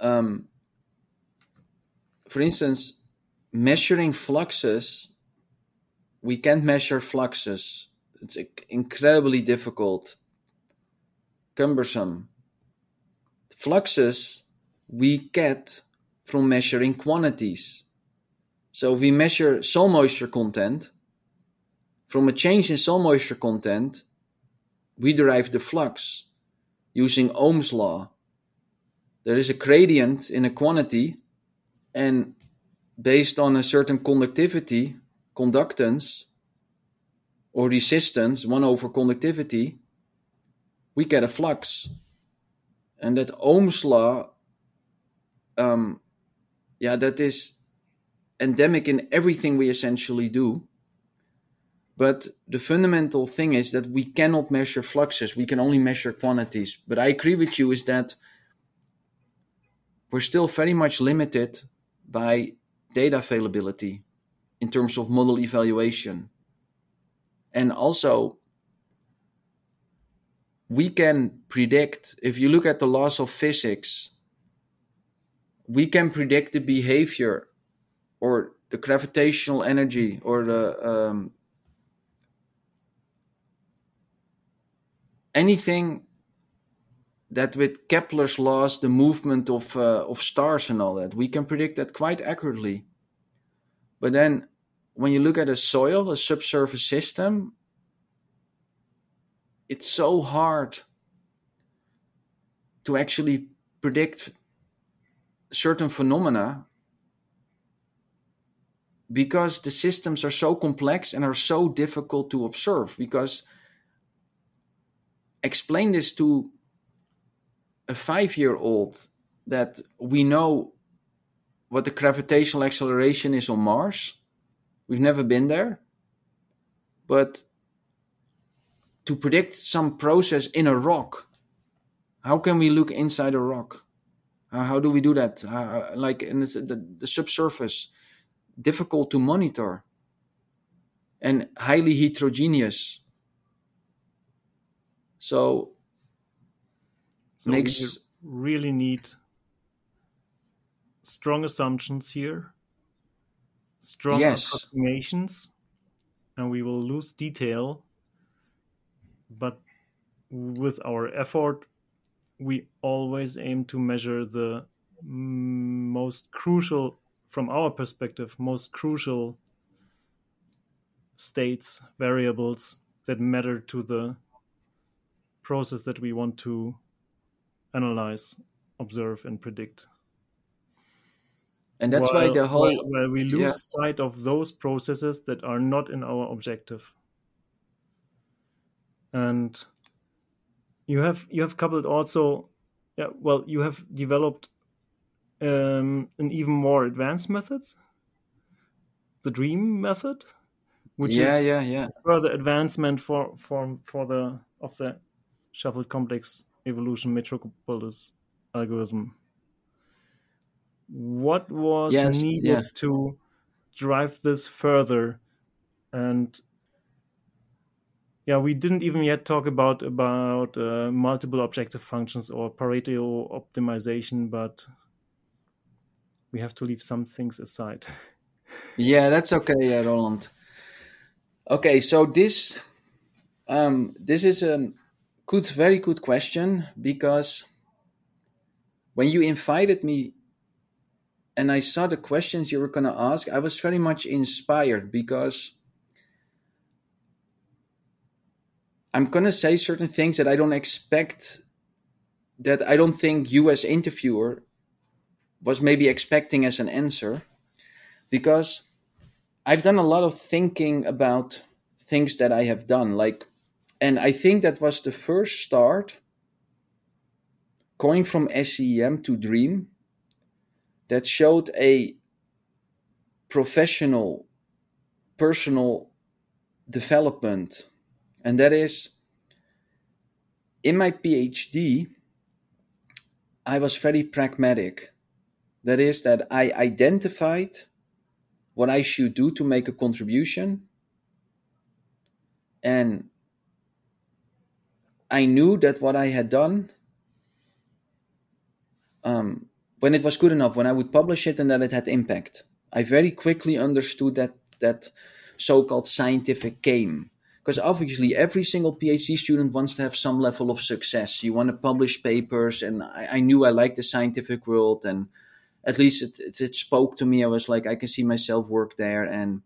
um, for instance, measuring fluxes, we can't measure fluxes. It's incredibly difficult, cumbersome. Fluxes we get from measuring quantities. So we measure soil moisture content, from a change in soil moisture content, we derive the flux using Ohm's law. There is a gradient in a quantity, and based on a certain conductivity, conductance, or resistance, 1 over conductivity, we get a flux. And that Ohm's law, um, yeah, that is endemic in everything we essentially do. But the fundamental thing is that we cannot measure fluxes, we can only measure quantities. But I agree with you, is that we're still very much limited by data availability in terms of model evaluation. And also, we can predict, if you look at the laws of physics, we can predict the behavior or the gravitational energy or the um, anything that with Kepler's laws, the movement of uh, of stars and all that, we can predict that quite accurately. But then, when you look at a soil, a subsurface system, it's so hard to actually predict certain phenomena because the systems are so complex and are so difficult to observe because explain this to a five year old that we know what the gravitational acceleration is on Mars. We've never been there. But to predict some process in a rock, how can we look inside a rock? Uh, how do we do that? Uh, like in the, the, the subsurface, difficult to monitor and highly heterogeneous. So So makes really need strong assumptions here, strong Yes. approximations, and we will lose detail. But with our effort, we always aim to measure the most crucial, from our perspective, most crucial states, variables that matter to the process that we want to analyze, observe, and predict. and that's why the whole while, while we lose yeah. sight of those processes that are not in our objective. And you have you have coupled also, yeah. Well, you have developed um, an even more advanced method, the Dream method, which yeah is yeah yeah further advancement for for for the of the shuffled complex evolution metropolis algorithm. What was Yes, needed yeah. to drive this further? And yeah, we didn't even yet talk about about uh, multiple objective functions or Pareto optimization, but we have to leave some things aside. Yeah, that's okay, Roland. Okay, so this um this is a good very good question because when you invited me and I saw the questions you were going to ask, I was very much inspired because I'm going to say certain things that I don't expect that I don't think you as interviewer was maybe expecting as an answer because I've done a lot of thinking about things that I have done like and I think that was the first start going from SCEM to Dream that showed a professional personal development and that is in my PhD I was very pragmatic that is that I identified what I should do to make a contribution and I knew that what I had done um, when it was good enough, when I would publish it and that it had impact. I very quickly understood that that so-called scientific game. Because obviously every single PhD student wants to have some level of success. You want to publish papers, and I, I knew I liked the scientific world, and at least it, it, it spoke to me. I was like, I can see myself work there, and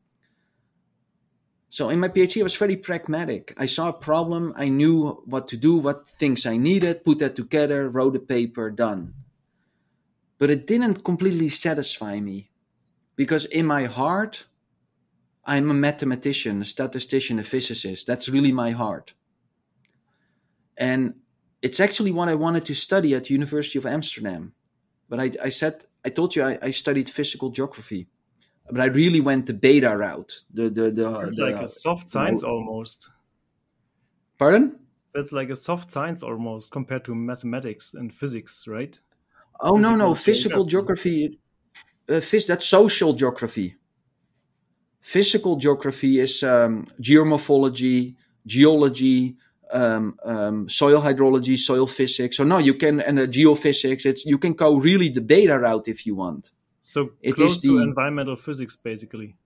so in my PhD, I was very pragmatic. I saw a problem, I knew what to do, what things I needed, put that together, wrote a paper, done. But it didn't completely satisfy me because in my heart, I'm a mathematician, a statistician, a physicist. That's really my heart. And it's actually what I wanted to study at the University of Amsterdam. But I, I said, I told you I, I studied physical geography but I really went the beta route. The the the it's the, like a soft science almost. Pardon? That's like a soft science almost compared to mathematics and physics, right? Oh physical no no physical geography, uh, phys- that's social geography. Physical geography is um, geomorphology, geology, um, um, soil hydrology, soil physics. So no, you can and uh, geophysics. It's you can go really the beta route if you want. So it is the, to environmental physics, basically.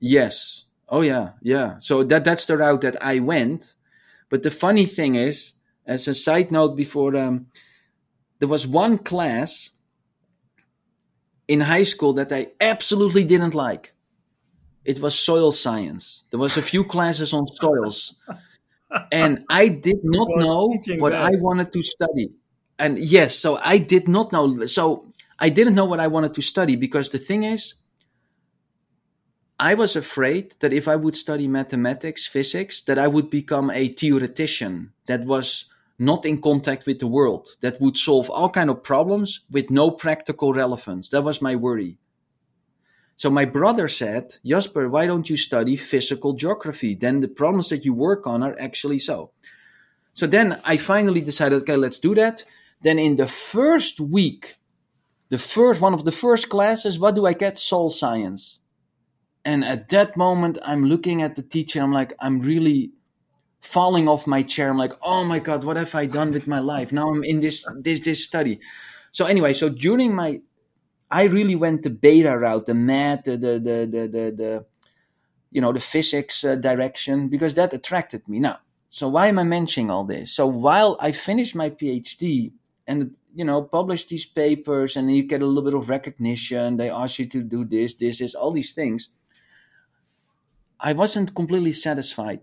Yes. Oh yeah, yeah. So that that's the route that I went. But the funny thing is, as a side note, before um, there was one class in high school that I absolutely didn't like. It was soil science. There was a few classes on soils, and I did not know what that. I wanted to study. And yes, so I did not know. So I didn't know what I wanted to study because the thing is, I was afraid that if I would study mathematics, physics, that I would become a theoretician that was not in contact with the world, that would solve all kind of problems with no practical relevance. That was my worry. So my brother said, Jasper, why don't you study physical geography? Then the problems that you work on are actually so. So then I finally decided, okay, let's do that. Then in the first week the first one of the first classes what do i get soil science and at that moment i'm looking at the teacher i'm like i'm really falling off my chair i'm like oh my god what have i done with my life now i'm in this this this study so anyway so during my i really went the beta route the math the the the the, the, the you know the physics uh, direction because that attracted me. Now so why am i mentioning all this? So while i finished my phd and you know publish these papers and you get a little bit of recognition they ask you to do this this is all these things i wasn't completely satisfied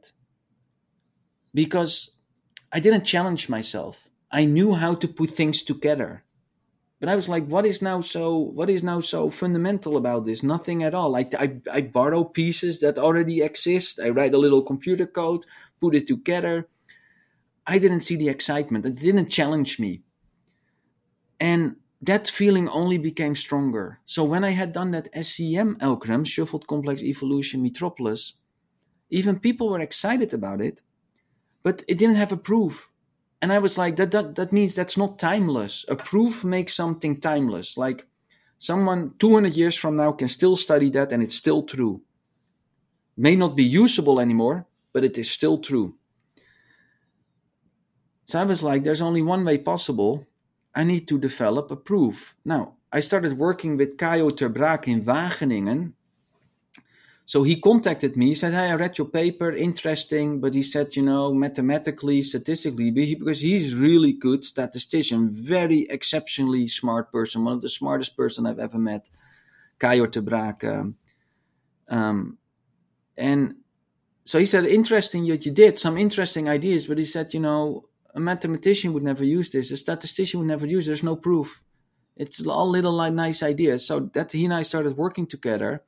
because i didn't challenge myself. I knew how to put things together but i was like what is now so what is now so fundamental about this? Nothing at all. I, I, I borrow pieces that already exist. I write a little computer code put it together. I didn't see the excitement. It didn't challenge me. And that feeling only became stronger. So when I had done that SCEM algorithm, Shuffled Complex Evolution Metropolis, even people were excited about it, but it didn't have a proof. And I was like, that, that, that means that's not timeless. A proof makes something timeless. Like someone 200 years from now can still study that and it's still true. May not be usable anymore, but it is still true. So I was like, there's only one way possible, I need to develop a proof. Now, I started working with Cajo ter Braak in Wageningen. So he contacted me, he said, Hey, I read your paper, interesting. But he said, you know, mathematically, statistically, because he's really good statistician, very exceptionally smart person, one of the smartest person I've ever met, Cajo ter Braak. Um, um, and so he said, interesting what you did, some interesting ideas, but he said, you know, a mathematician would never use this. A statistician would never use. It. There's no proof. It's all little like nice ideas. So that he and I started working together,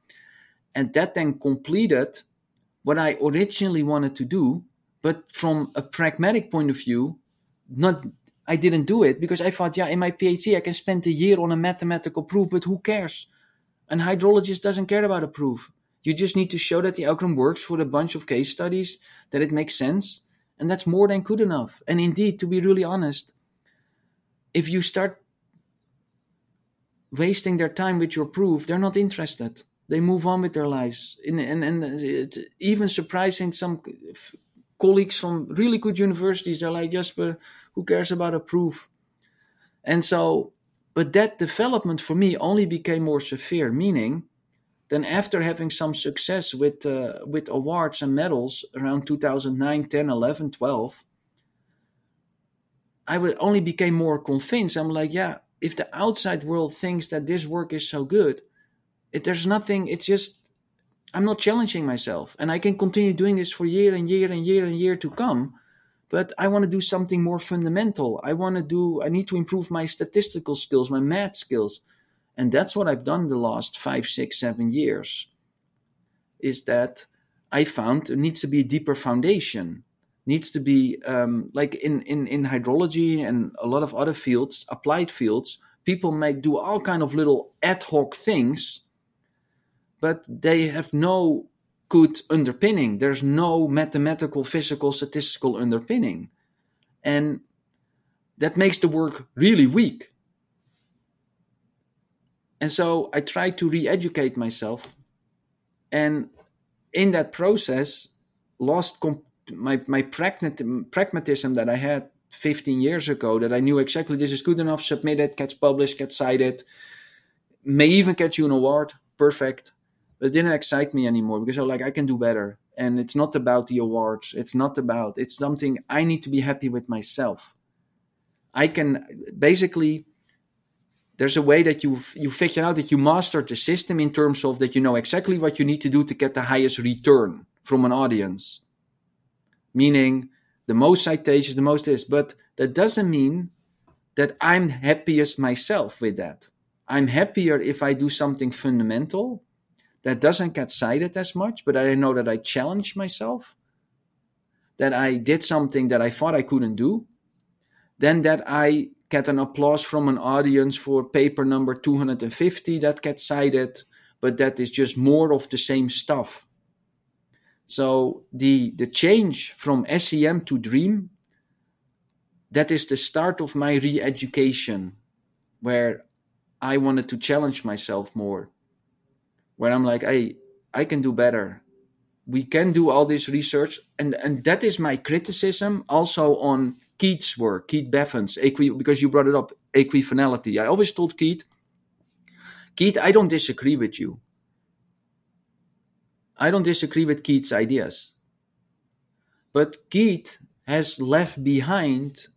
and that then completed what I originally wanted to do. But from a pragmatic point of view, not I didn't do it because I thought, yeah, in my PhD I can spend a year on a mathematical proof, but who cares? An hydrologist doesn't care about a proof. You just need to show that the algorithm works for a bunch of case studies, that it makes sense, and that's more than good enough. And indeed, to be really honest, if you start wasting their time with your proof, they're not interested. They move on with their lives. And, and, and it's even surprising some colleagues from really good universities, they're like, Jasper, who cares about a proof? And so, but that development for me only became more severe, meaning then after having some success with uh, with awards and medals around 2009 10 11 12 i would only became more convinced i'm like yeah if the outside world thinks that this work is so good, it, there's nothing. It's just I'm not challenging myself, and I can continue doing this for year and year and year and year to come. But I want to do something more fundamental. I want to do. I need to improve my statistical skills, my math skills, and that's what I've done the last five, six, seven years. Is that I found there needs to be a deeper foundation needs to be um, like in, in, in hydrology and a lot of other fields, applied fields, people might do all kind of little ad hoc things, but they have no good underpinning. There's no mathematical, physical, statistical underpinning. And that makes the work really weak. And so I try to re educate myself. And in that process, lost completely my my pragmatism that I had 15 years ago that I knew exactly this is good enough, submit it, gets published, gets cited, may even get you an award, perfect. But it didn't excite me anymore because I was like, I can do better. And it's not about the awards. It's not about, it's something I need to be happy with myself. I can basically, there's a way that you you figure out that you mastered the system in terms of that you know exactly what you need to do to get the highest return from an audience meaning the most citations, the most is. But that doesn't mean that I'm happiest myself with that. I'm happier if I do something fundamental that doesn't get cited as much, but I know that I challenged myself, that I did something that I thought I couldn't do, then that I get an applause from an audience for paper number 250 that gets cited, but that is just more of the same stuff. So the the change from SCEM to DREAM, that is the start of my re-education, where I wanted to challenge myself more. Where I'm like, hey, I can do better. We can do all this research, and and that is my criticism also on Keith's work, Keith Beven's, equi, because you brought it up, equifinality. I always told Keith, Keith, I don't disagree with you. I don't disagree with Keith's ideas. But Keith has left behind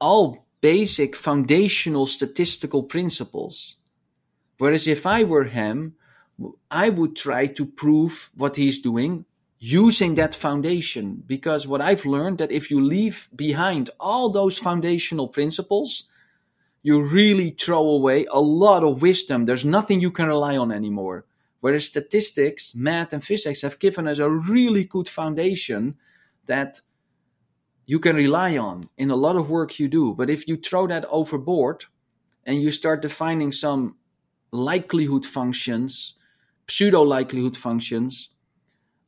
all basic foundational statistical principles. Whereas if I were him, I would try to prove what he's doing using that foundation. Because what I've learned that if you leave behind all those foundational principles, you really throw away a lot of wisdom. There's nothing you can rely on anymore. Whereas statistics, math, and physics have given us a really good foundation that you can rely on in a lot of work you do. But if you throw that overboard and you start defining some likelihood functions, pseudo likelihood functions,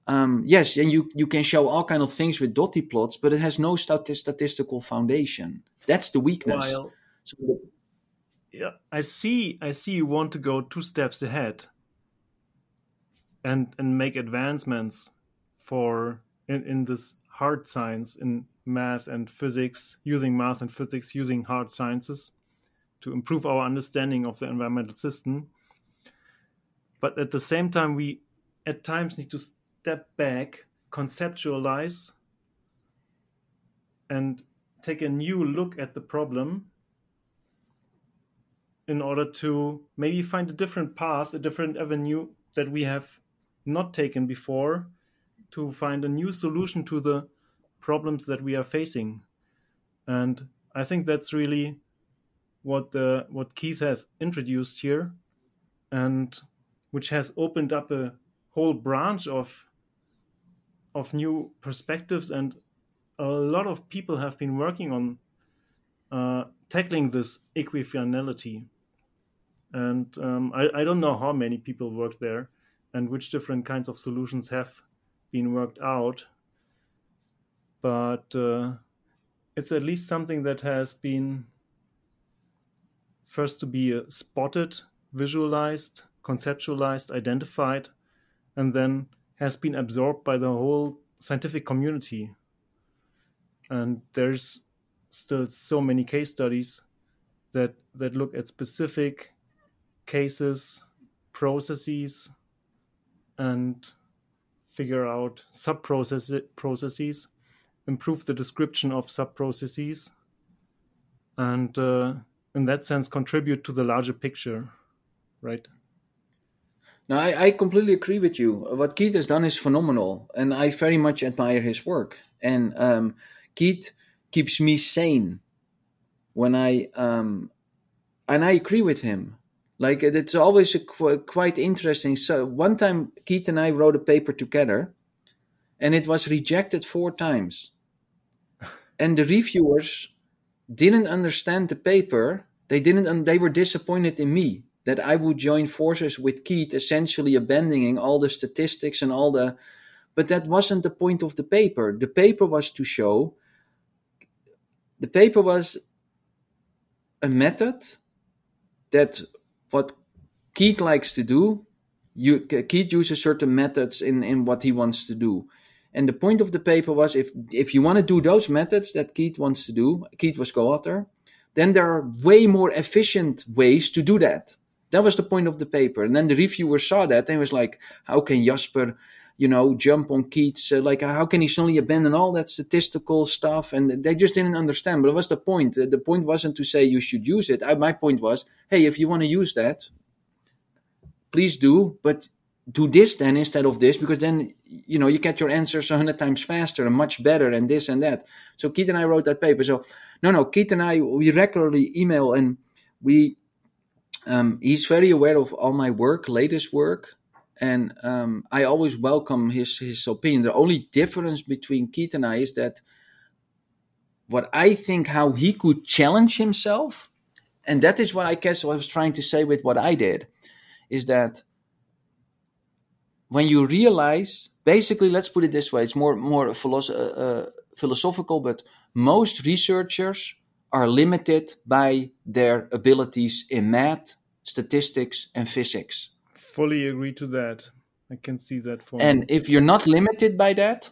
um, yes, and you, you can show all kind of things with dotty plots, but it has no statistical foundation. That's the weakness. While, so the, yeah, I see. I see. You want to go two steps ahead and and make advancements for in, in this hard science in math and physics using math and physics using hard sciences to improve our understanding of the environmental system but at the same time we at times need to step back conceptualize and take a new look at the problem in order to maybe find a different path a different avenue that we have not taken before to find a new solution to the problems that we are facing. And I think that's really what uh, what Keith has introduced here, and which has opened up a whole branch of of new perspectives and a lot of people have been working on uh, tackling this equifinality. And um, I, I, don't know how many people work there and which different kinds of solutions have been worked out but uh, it's at least something that has been first to be uh, spotted visualized conceptualized identified and then has been absorbed by the whole scientific community. And there's still so many case studies that that look at specific cases, processes, and figure out sub processes, improve the description of sub processes, and uh, in that sense contribute to the larger picture, right? No, I, I completely agree with you. What Keith has done is phenomenal, and I very much admire his work. And um, Keith keeps me sane when I um, and I agree with him. Like it's always qu- quite interesting. So one time, Keith and I wrote a paper together, and it was rejected four times. and the reviewers didn't understand the paper. They didn't. They were disappointed in me that I would join forces with Keith, essentially abandoning all the statistics and all the. But that wasn't the point of the paper. The paper was to show. The paper was a method that what Keith likes to do. You, Keith uses certain methods in, in what he wants to do. And the point of the paper was if if you want to do those methods that Keith wants to do, Keith was co-author, then there are way more efficient ways to do that. That was the point of the paper. And then the reviewer saw that and was like, how can Jasper, you know, jump on Keith's, uh, like, how can he suddenly abandon all that statistical stuff? And they just didn't understand. But it was the point. The point wasn't to say you should use it. I, my point was, hey, if you want to use that, please do. But do this then instead of this because then you know you get your answers a hundred times faster and much better and this and that so keith and i wrote that paper so no no keith and i we regularly email and we um, he's very aware of all my work, latest work, and um, I always welcome his his opinion. The only difference between Keith and I is that what I think how he could challenge himself, and that is what I guess I was trying to say with what I did, is that when you realize, basically, let's put it this way: it's more more philosoph- uh, uh, philosophical, but most researchers are limited by their abilities in math, statistics, and physics. Fully agree to that. I can see that for And if you're not limited by that,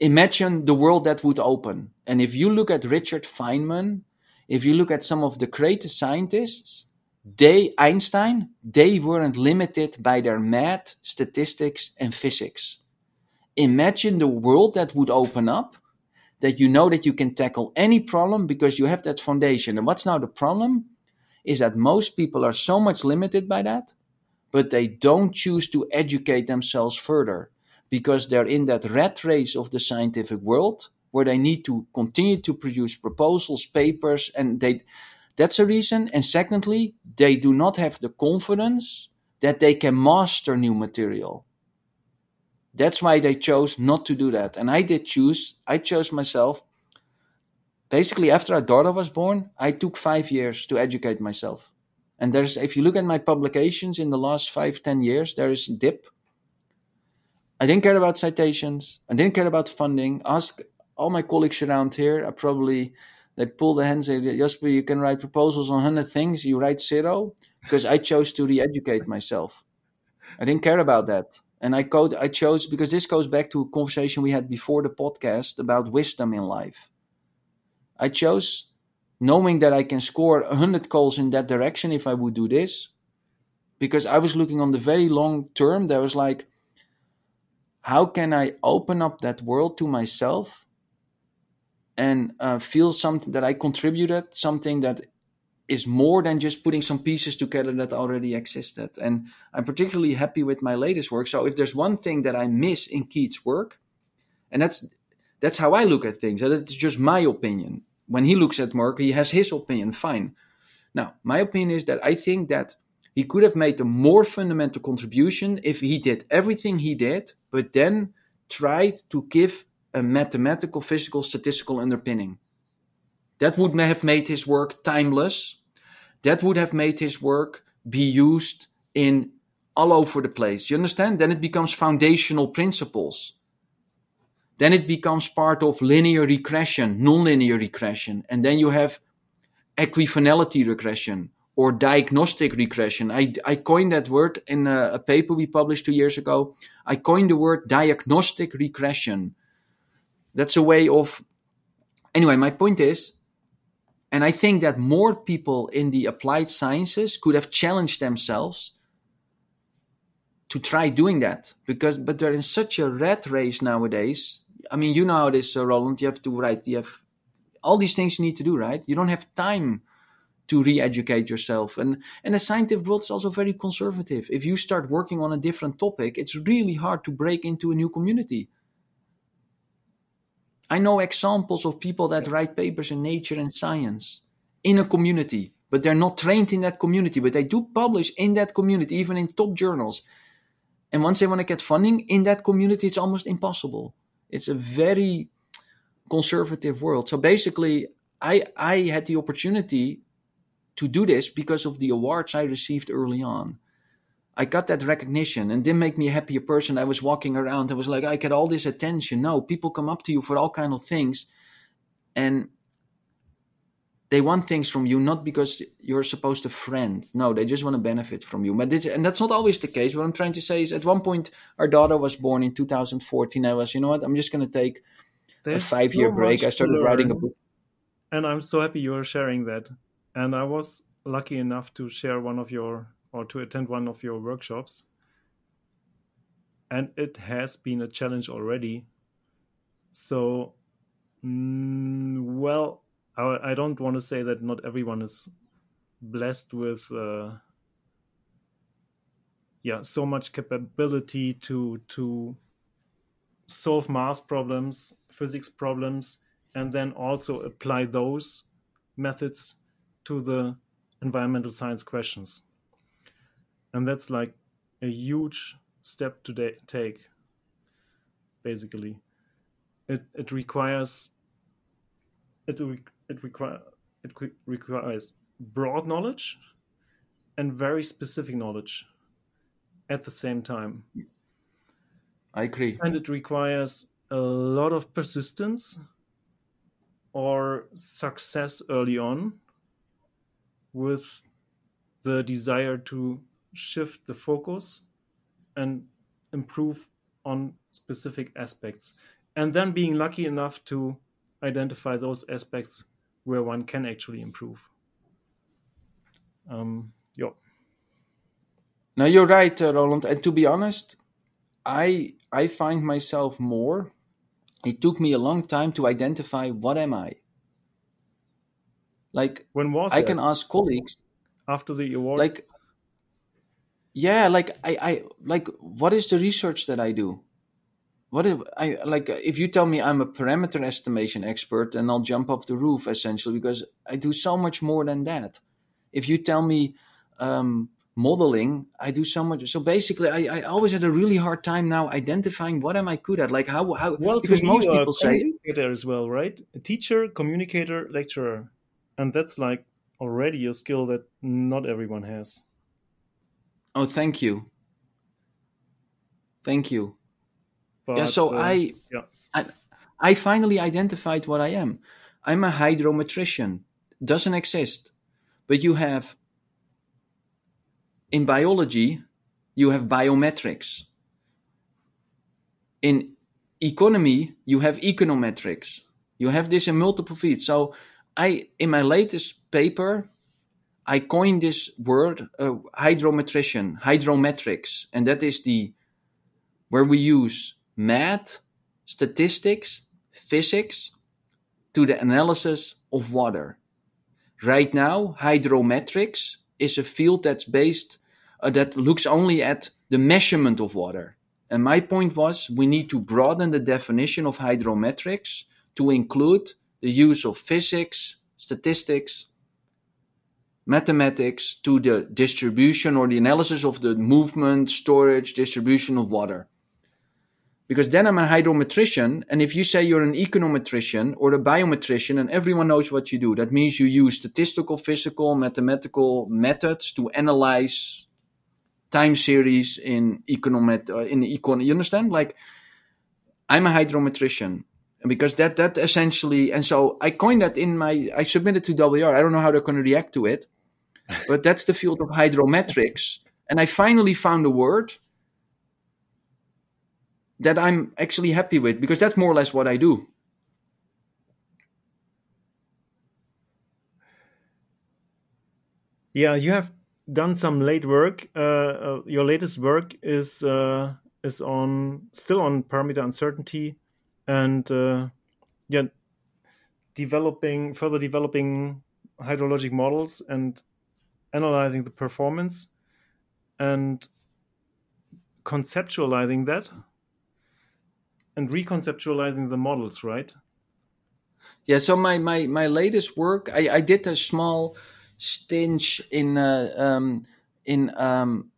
imagine the world that would open. And if you look at Richard Feynman, if you look at some of the greatest scientists, they Einstein, they weren't limited by their math, statistics, and physics. Imagine the world that would open up that you know that you can tackle any problem because you have that foundation. And what's now the problem is that most people are so much limited by that, but they don't choose to educate themselves further because they're in that rat race of the scientific world where they need to continue to produce proposals, papers, and they that's a reason. And secondly, they do not have the confidence that they can master new material. That's why they chose not to do that. And I did choose, I chose myself. Basically, after our daughter was born, I took five years to educate myself. And there's, if you look at my publications in the last five, ten years, there is a dip. I didn't care about citations. I didn't care about funding. Ask all my colleagues around here. I probably, they pull the hands and say, Jasper, you can write proposals on 100 things. You write zero because I chose to re educate myself. I didn't care about that. And I code I chose because this goes back to a conversation we had before the podcast about wisdom in life. I chose knowing that I can score 100 calls in that direction if I would do this because I was looking on the very long term there was like how can I open up that world to myself and uh, feel something that I contributed, something that is more than just putting some pieces together that already existed. And I'm particularly happy with my latest work. So if there's one thing that I miss in Keith's work, and that's that's how I look at things. That's just my opinion. when he looks at Merkel, he has his opinion. Fine. Now, my opinion is that I think that he could have made a more fundamental contribution if he did everything he did, but then tried to give a mathematical, physical, statistical underpinning. That would have made his work timeless. That would have made his work be used in all over the place. You understand? Then it becomes foundational principles. Then it becomes part of linear regression, nonlinear regression. And then you have equifinality regression or diagnostic regression. I, I coined that word in a, a, paper we published two years ago. I coined the word diagnostic regression. That's a way of. Anyway, my point is, and I think that more people in the applied sciences could have challenged themselves to try doing that because, but they're in such a rat race nowadays. I mean, you know how it is, uh, Roland. You have to write. You have all these things you need to do, right? You don't have time to re-educate yourself and and the scientific world is also very conservative if you start working on a different topic it's really hard to break into a new community i know examples of people that write papers in nature and science in a community but they're not trained in that community but they do publish in that community even in top journals. And once they want to get funding in that community it's almost impossible. It's a very conservative world. So basically i i had the opportunity to do this because of the awards I received early on. I got that recognition and didn't make me a happier person. I was walking around. I was like, I get all this attention. No, people come up to you for all kind of things, and they want things from you not because you're supposed to friend. No, they just want to benefit from you. But this, and that's not always the case. What I'm trying to say is, at one point, our daughter was born in 2014. I was, you know what? I'm just going to take There's a five year so break. I started writing a book, and I'm so happy you are sharing that and I was lucky enough to share one of your or to attend one of your workshops. And it has been a challenge already. So, mm, well, I, I, don't want to say that not everyone is blessed with, uh, yeah, so much capability to to solve math problems, physics problems, and then also apply those methods to the environmental science questions. And that's like a huge step to take, basically. It, it requires it, it, require, it requires broad knowledge and very specific knowledge at the same time. I agree. And it requires a lot of persistence or success early on with the desire to shift the focus and improve on specific aspects. And then being lucky enough to identify those aspects where one can actually improve. Um, yeah. Now you're right, uh, Roland. And to be honest, I I find myself more. It took me a long time to identify what am I. Like when was I can ask colleagues after the award? Like yeah, like I, I like what is the research that I do? What if I like if you tell me I'm a parameter estimation expert and I'll jump off the roof essentially because I do so much more than that. If you tell me um, modeling, I do so much. So basically, I, I always had a really hard time now identifying what am I good at. Like how how well because most people say there as well, right? A teacher, communicator, lecturer and that's like already a skill that not everyone has oh thank you. Thank you. But, yeah so uh, I, yeah. I i finally identified what i am. I'm a hydrometrician. Doesn't exist. But you have in biology you have biometrics. In economy you have econometrics. You have this in multiple fields so I in my latest paper, I coined this word uh, hydrometrician, hydrometrics, and that is the where we use math, statistics, physics to the analysis of water. Right now, hydrometrics is a field that's based uh, that looks only at the measurement of water. And my point was we need to broaden the definition of hydrometrics to include the use of physics, statistics, mathematics to the distribution or the analysis of the movement, storage, distribution of water. Because then I'm a hydrometrician, and if you say you're an econometrician or a biometrician, and everyone knows what you do, that means you use statistical, physical, mathematical methods to analyze time series in economet uh, in econ. You understand? Like, I'm a hydrometrician because that that essentially, and so I coined that in my. I submitted to WR. I don't know how they're going to react to it, but that's the field of hydrometrics, and I finally found a word that I'm actually happy with because that's more or less what I do. Yeah, you have done some late work. Uh, uh, your latest work is uh, is on still on parameter uncertainty, and uh, yeah, developing further developing hydrologic models and analyzing the performance and conceptualizing that and reconceptualizing the models, right? Yeah. So my my my latest work, I I did a small stint in uh, um, in um,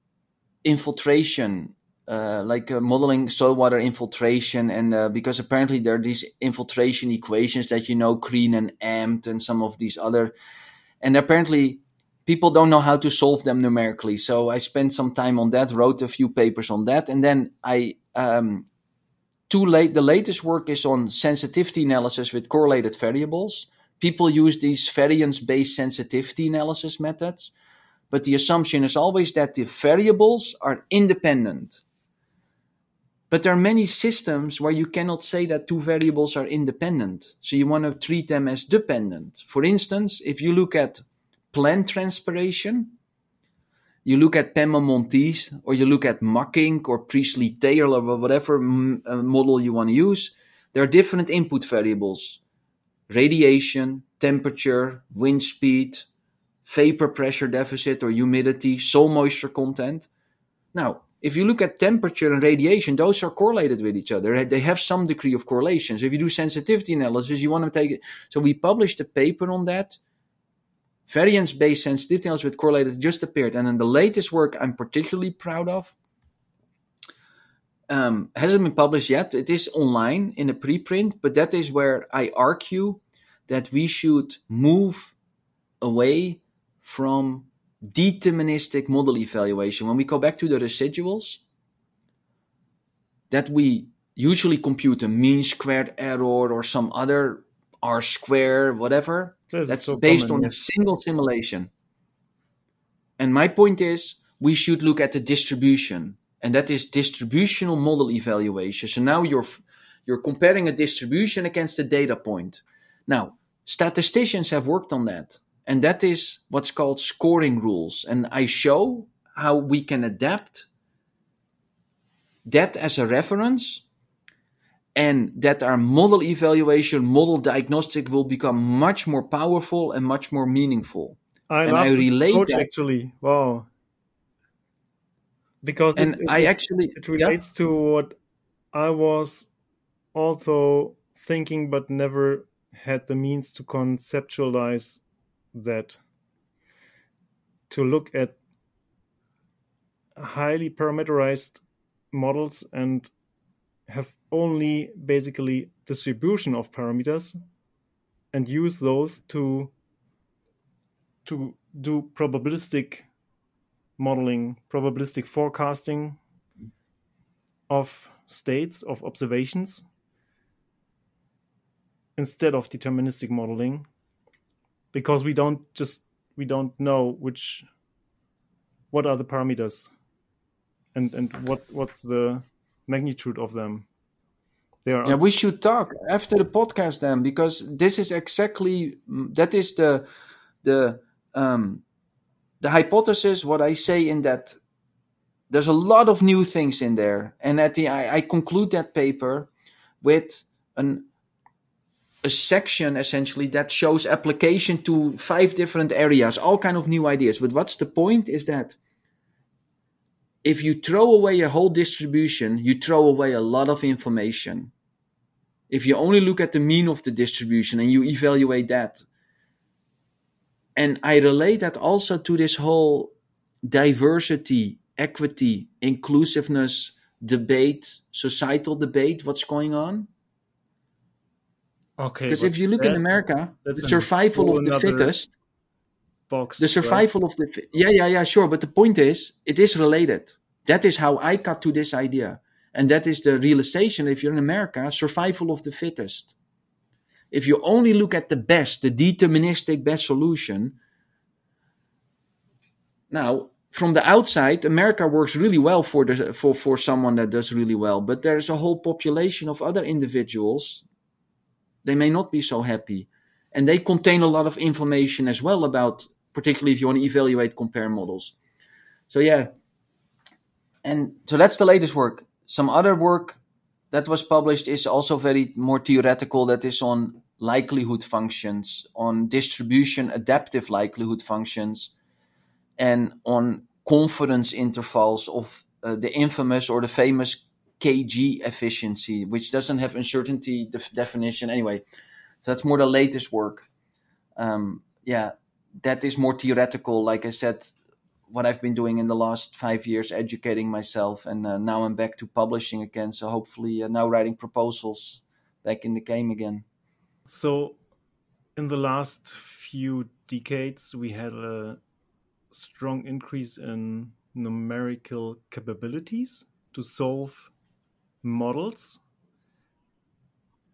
infiltration. Uh, like uh, modeling soil water infiltration, and uh, because apparently there are these infiltration equations that you know, Green and Ampt, and some of these other, and apparently people don't know how to solve them numerically. So I spent some time on that, wrote a few papers on that, and then I um, too late. The latest work is on sensitivity analysis with correlated variables. People use these variance-based sensitivity analysis methods, but the assumption is always that the variables are independent. But there are many systems where you cannot say that two variables are independent. So you want to treat them as dependent. For instance, if you look at plant transpiration, you look at Penman-Monteith or you look at Makkink or Priestley Taylor or whatever uh, model you want to use, there are different input variables radiation, temperature, wind speed, vapor pressure deficit or humidity, soil moisture content. Now, if you look at temperature and radiation, those are correlated with each other. They have some degree of correlation. So if you do sensitivity analysis, you want to take it. So we published a paper on that variance-based sensitivity analysis with correlated just appeared. And then the latest work I'm particularly proud of um, hasn't been published yet. It is online in a preprint, but that is where I argue that we should move away from deterministic model evaluation. When we go back to the residuals, that we usually compute a mean squared error or some other R square, whatever, that's so based common, on yes. a single simulation. And my point is, we should look at the distribution, and that is distributional model evaluation. So now you're you're comparing a distribution against a data point. Now, statisticians have worked on that, and that is what's called scoring rules. And I show how we can adapt that as a reference and that our model evaluation, model diagnostic will become much more powerful and much more meaningful. I and I relate approach, that actually. Wow. Because and it, it, I actually it relates yeah. to what I was also thinking, but never had the means to conceptualize that. To look at highly parameterized models and have only basically distribution of parameters and use those to to do probabilistic modeling, probabilistic forecasting of states of observations instead of deterministic modeling because we don't just we don't know which what are the parameters and and what what's the magnitude of them. They are. Yeah, we should talk after the podcast then, because this is exactly that is the the um, the hypothesis. What I say in that there's a lot of new things in there, and at the I, I conclude that paper with an a section essentially that shows application to five different areas, all kind of new ideas. But what's the point is that if you throw away a whole distribution, you throw away a lot of information. if you only look at the mean of the distribution and you evaluate that. And I relate that also to this whole diversity, equity, inclusiveness debate, societal debate, what's going on. Okay. Because if you look in America, the survival of the fittest, box, the uh, survival right? of the yeah yeah yeah sure. But the point is, it is related. That is how I got to this idea, and that is the realization. If you're in America, survival of the fittest. If you only look at the best, the deterministic best solution. Now, from the outside, America works really well for the for for someone that does really well, but there's a whole population of other individuals. They may not be so happy, and they contain a lot of information as well about, particularly if you want to evaluate compare models. So yeah, and so that's the latest work. Some other work that was published is also very more theoretical. That is on likelihood functions, on distribution adaptive likelihood functions and on confidence intervals of uh, the infamous or the famous KG efficiency, which doesn't have uncertainty def- definition anyway. So that's more the latest work. Um, yeah, that is more theoretical. Like I said, what I've been doing in the last five years, educating myself, and uh, now I'm back to publishing again. So hopefully, uh, now writing proposals, back in the game again. So, in the last few decades, we had a strong increase in numerical capabilities to solve models.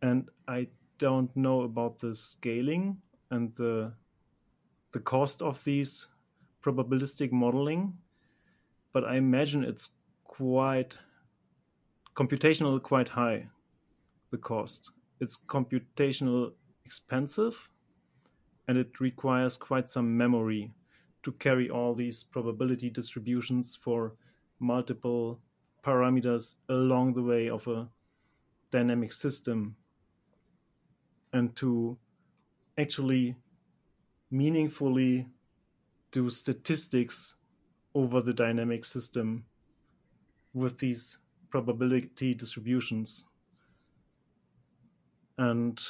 And I don't know about the scaling and the the cost of these probabilistic modeling, but I imagine it's quite computational quite high the cost. It's computational expensive and it requires quite some memory to carry all these probability distributions for multiple parameters along the way of a dynamic system and to actually meaningfully do statistics over the dynamic system with these probability distributions. And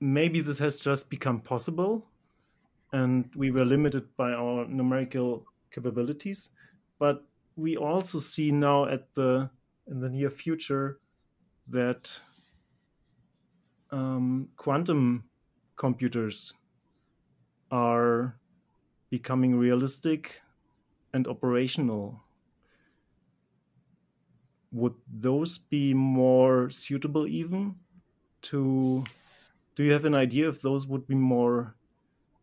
maybe this has just become possible and we were limited by our numerical capabilities but we also see now at the in the near future that um, quantum computers are becoming realistic and operational. Would those be more suitable even to do you have an idea if those would be more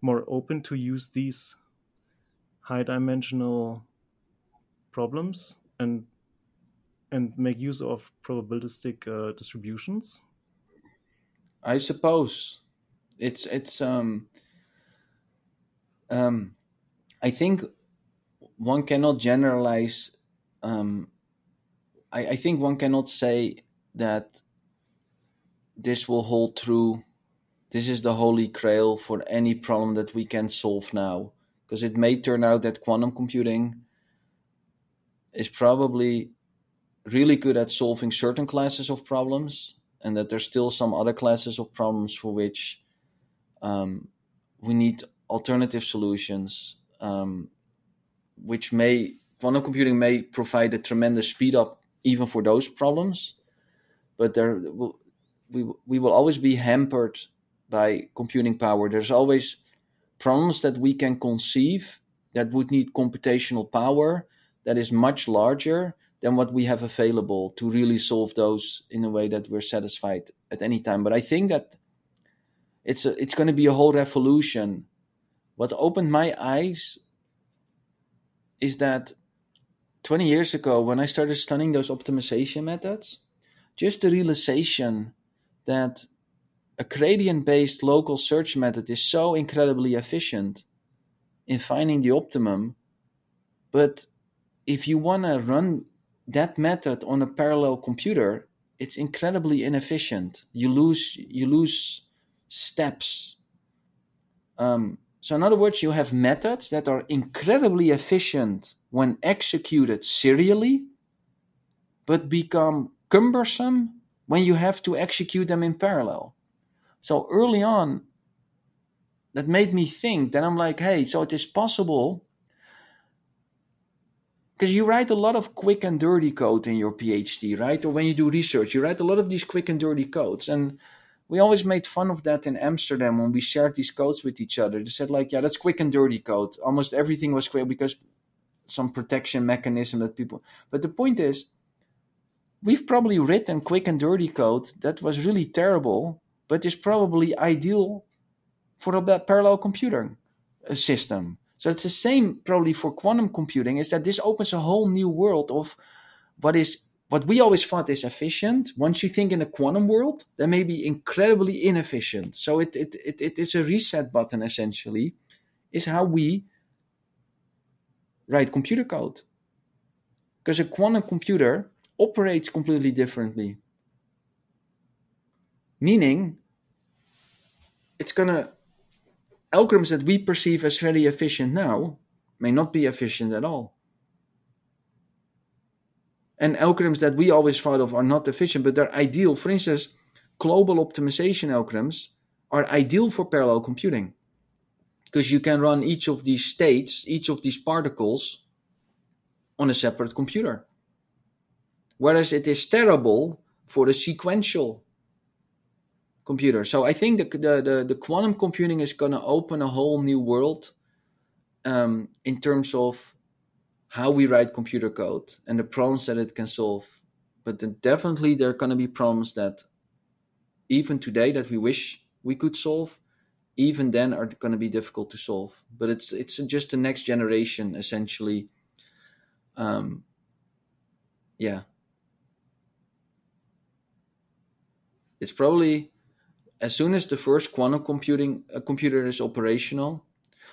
more open to use these high dimensional problems and and make use of probabilistic uh, distributions i suppose it's it's um um i think one cannot generalize um I, I think one cannot say that this will hold true this is the holy grail for any problem that we can solve now. Because it may turn out that quantum computing is probably really good at solving certain classes of problems, and that there's still some other classes of problems for which um, we need alternative solutions, um, which may quantum computing may provide a tremendous speed up even for those problems, but there will we we will always be hampered by computing power. There's always problems that we can conceive that would need computational power that is much larger than what we have available to really solve those in a way that we're satisfied at any time. But I think that it's a, it's going to be a whole revolution. What opened my eyes is that 20 years ago when I started studying those optimization methods, just the realization that a gradient based local search method is so incredibly efficient in finding the optimum. But if you want to run that method on a parallel computer, it's incredibly inefficient. You lose you lose steps. Um, so in other words, you have methods that are incredibly efficient when executed serially, but become cumbersome when you have to execute them in parallel. So early on, that made me think that I'm like, hey, so it is possible because you write a lot of quick and dirty code in your PhD, right? Or when you do research, you write a lot of these quick and dirty codes. And we always made fun of that in Amsterdam when we shared these codes with each other. They said, like, yeah, that's quick and dirty code. Almost everything was quick because some protection mechanism that people. But the point is, we've probably written quick and dirty code that was really terrible, but is probably ideal for a parallel computing uh, system. So it's the same probably for quantum computing is that this opens a whole new world of what is what we always thought is efficient. Once you think in a quantum world, that may be incredibly inefficient. So it it, it, it is a reset button essentially, is how we write computer code. Because a quantum computer operates completely differently. Meaning it's gonna algorithms that we perceive as very efficient now may not be efficient at all. And algorithms that we always thought of are not efficient, but they're ideal. For instance, global optimization algorithms are ideal for parallel computing because you can run each of these states, each of these particles on a separate computer. Whereas it is terrible for the sequential computer. So I think the the the, the quantum computing is going to open a whole new world um, in terms of how we write computer code and the problems that it can solve. But definitely there are going to be problems that even today that we wish we could solve, even then are going to be difficult to solve. But it's it's just the next generation essentially. Um, yeah. It's probably as soon as the first quantum computing uh, computer is operational,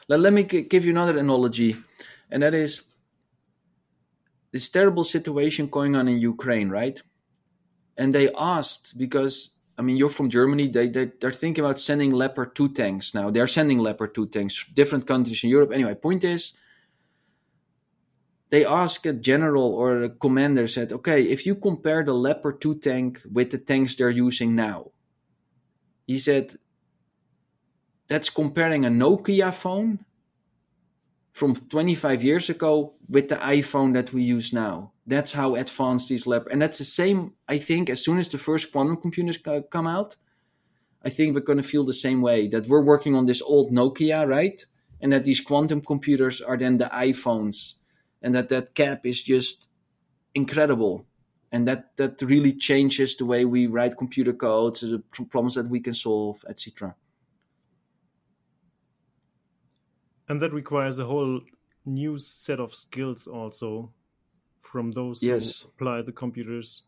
let, let me give you another analogy, and that is this terrible situation going on in Ukraine, right? And they asked because I mean you're from Germany, they, they they're thinking about sending Leopard two tanks now. They're sending Leopard two tanks, to different countries in Europe. Anyway, point is they asked a general or a commander said, okay, if you compare the Leopard 2 tank with the tanks they're using now, he said that's comparing a Nokia phone from 25 years ago with the iPhone that we use now. That's how advanced these lab, and that's the same. I think as soon as the first quantum computers come out, I think we're going to feel the same way that we're working on this old Nokia, right? And that these quantum computers are then the iPhones, and that that cap is just incredible and that that really changes the way we write computer code, the problems that we can solve, etc. And that requires a whole new set of skills also from those yes. who apply the computers.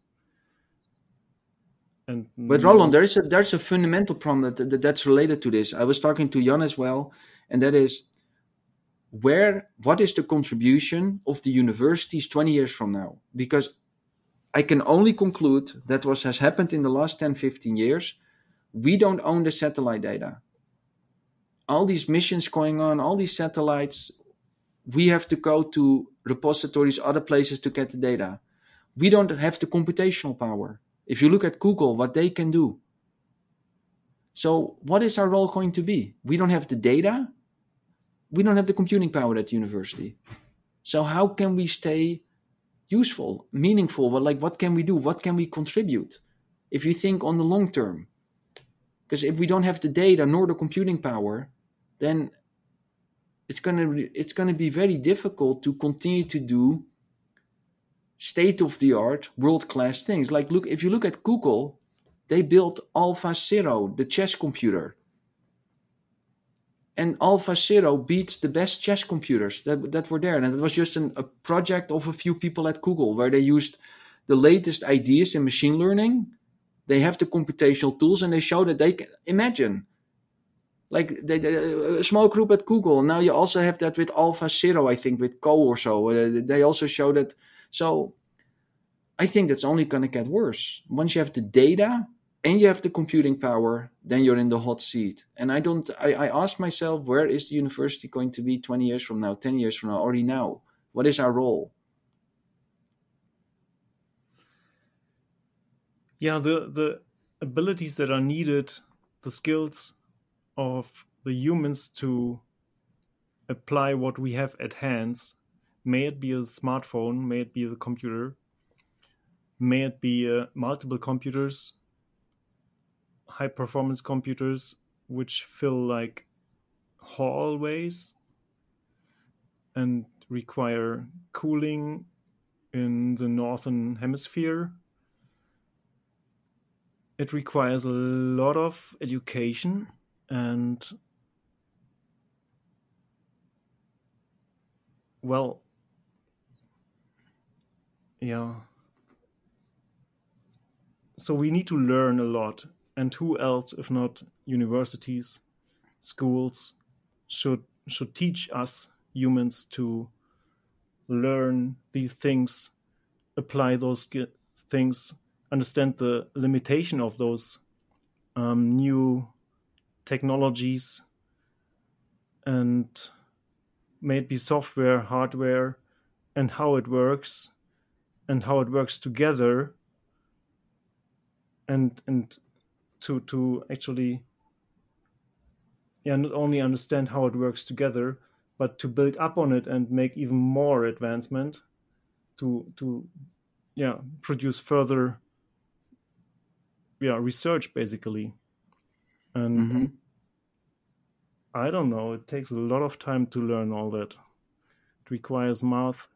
And but Roland, there is a there's a fundamental problem that, that that's related to this. I was talking to Jan as well, and that is where what is the contribution of the universities 20 years from now? Because I can only conclude that what has happened in the last 10, 15 years, we don't own the satellite data. All these missions going on, all these satellites, we have to go to repositories, other places to get the data. We don't have the computational power. If you look at Google, what they can do. So, what is our role going to be? We don't have the data. We don't have the computing power at the university. So, how can we stay useful, meaningful. But like, what can we do? What can we contribute? If you think on the long term, because if we don't have the data nor the computing power, then it's gonna it's gonna be very difficult to continue to do state of the art, world class things. Like, look if you look at Google, they built AlphaZero, the chess computer and AlphaZero beats the best chess computers that, that were there. And it was just an, a project of a few people at Google where they used the latest ideas in machine learning. They have the computational tools and they show that they can imagine. Like they, they, a small group at Google. Now you also have that with AlphaZero, I think, with Co or so. Uh, they also show that. So I think that's only going to get worse. Once you have the data and you have the computing power, then you're in the hot seat. And I don't, I, I ask myself, where is the university going to be 20 years from now, 10 years from now, already now? What is our role? yeah the the abilities that are needed the skills of the humans to apply what we have at hands may it be a smartphone may it be the computer may it be uh, multiple computers high performance computers which fill like hallways and require cooling in the northern hemisphere it requires a lot of education and well yeah. So we need to learn a lot and who else if not universities schools should should teach us humans to learn these things apply those things understand the limitation of those um, new technologies and maybe software hardware and how it works and how it works together and and to to actually yeah not only understand how it works together but to build up on it and make even more advancement to to yeah produce further yeah research basically. And Mm-hmm. i don't know it takes a lot of time to learn all that. It requires math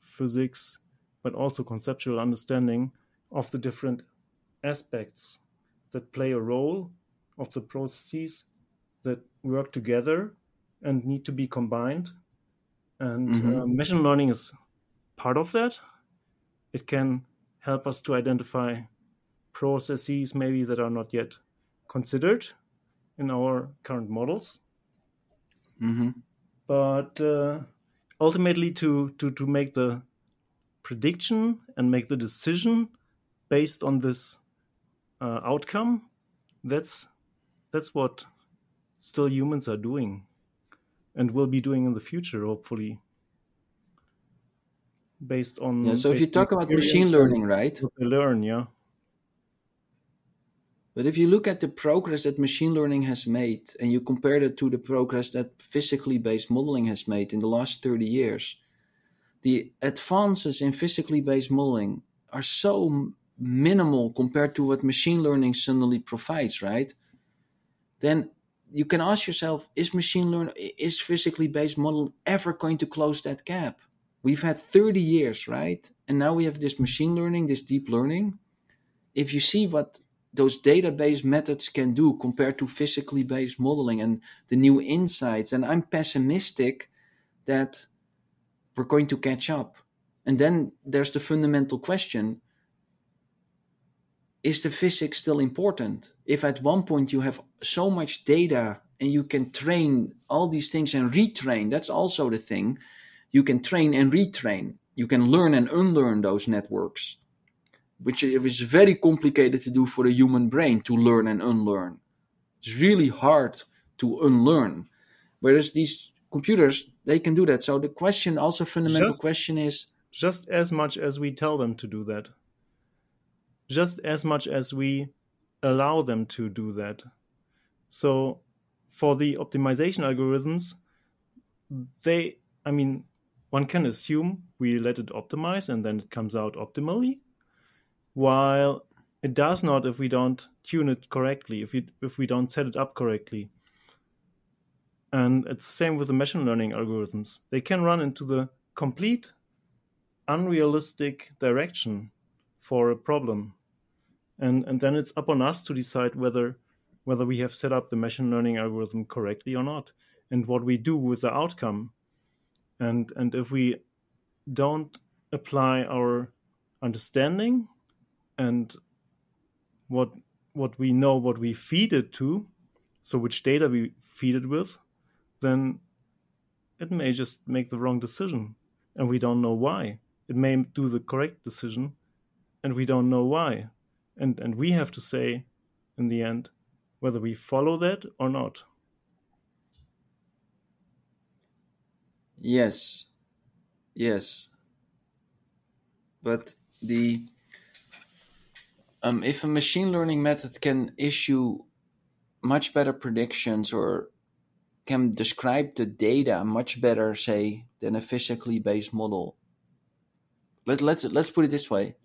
physics but also conceptual understanding of the different aspects that play a role of the processes that work together and need to be combined and Mhm. uh, machine learning is part of that it can help us to identify processes maybe that are not yet considered in our current models Mm-hmm. but uh, ultimately to, to to make the prediction and make the decision based on this uh, outcome that's that's what still humans are doing and will be doing in the future hopefully based on Yeah. So if you talk about machine learning, right? they learn yeah But if you look at the progress that machine learning has made and you compare it to the progress that physically based modeling has made in the last 30 years, the advances in physically based modeling are so minimal compared to what machine learning suddenly provides, right? Then you can ask yourself is machine learning is physically based model ever going to close that gap? We've had 30 years, right? And now we have this machine learning, this deep learning. If you see what those database methods can do compared to physically based modeling and the new insights. And I'm pessimistic that we're going to catch up. And then there's the fundamental question is the physics still important? If at one point you have so much data and you can train all these things and retrain, that's also the thing. You can train and retrain. You can learn and unlearn those networks which is very complicated to do for the human brain to learn and unlearn. It's really hard to unlearn. Whereas these computers, they can do that. So the question, also fundamental Just- question is, just as much as we tell them to do that just as much as we allow them to do that. So for the optimization algorithms they i mean one can assume we let it optimize and then it comes out optimally while it does not if we don't tune it correctly if we if we don't set it up correctly. And it's the same with the machine learning algorithms. They can run into the complete unrealistic direction for a problem and and then it's up on us to decide whether whether we have set up the machine learning algorithm correctly or not and what we do with the outcome. And and if we don't apply our understanding and what what we know what we feed it to so which data we feed it with then it may just make the wrong decision and we don't know why. It may do the correct decision and we don't know why and and we have to say in the end whether we follow that or not yes, yes. But the um, if a machine learning method can issue much better predictions or can describe the data much better, say, than a physically based model. Let, let's let's put it this way.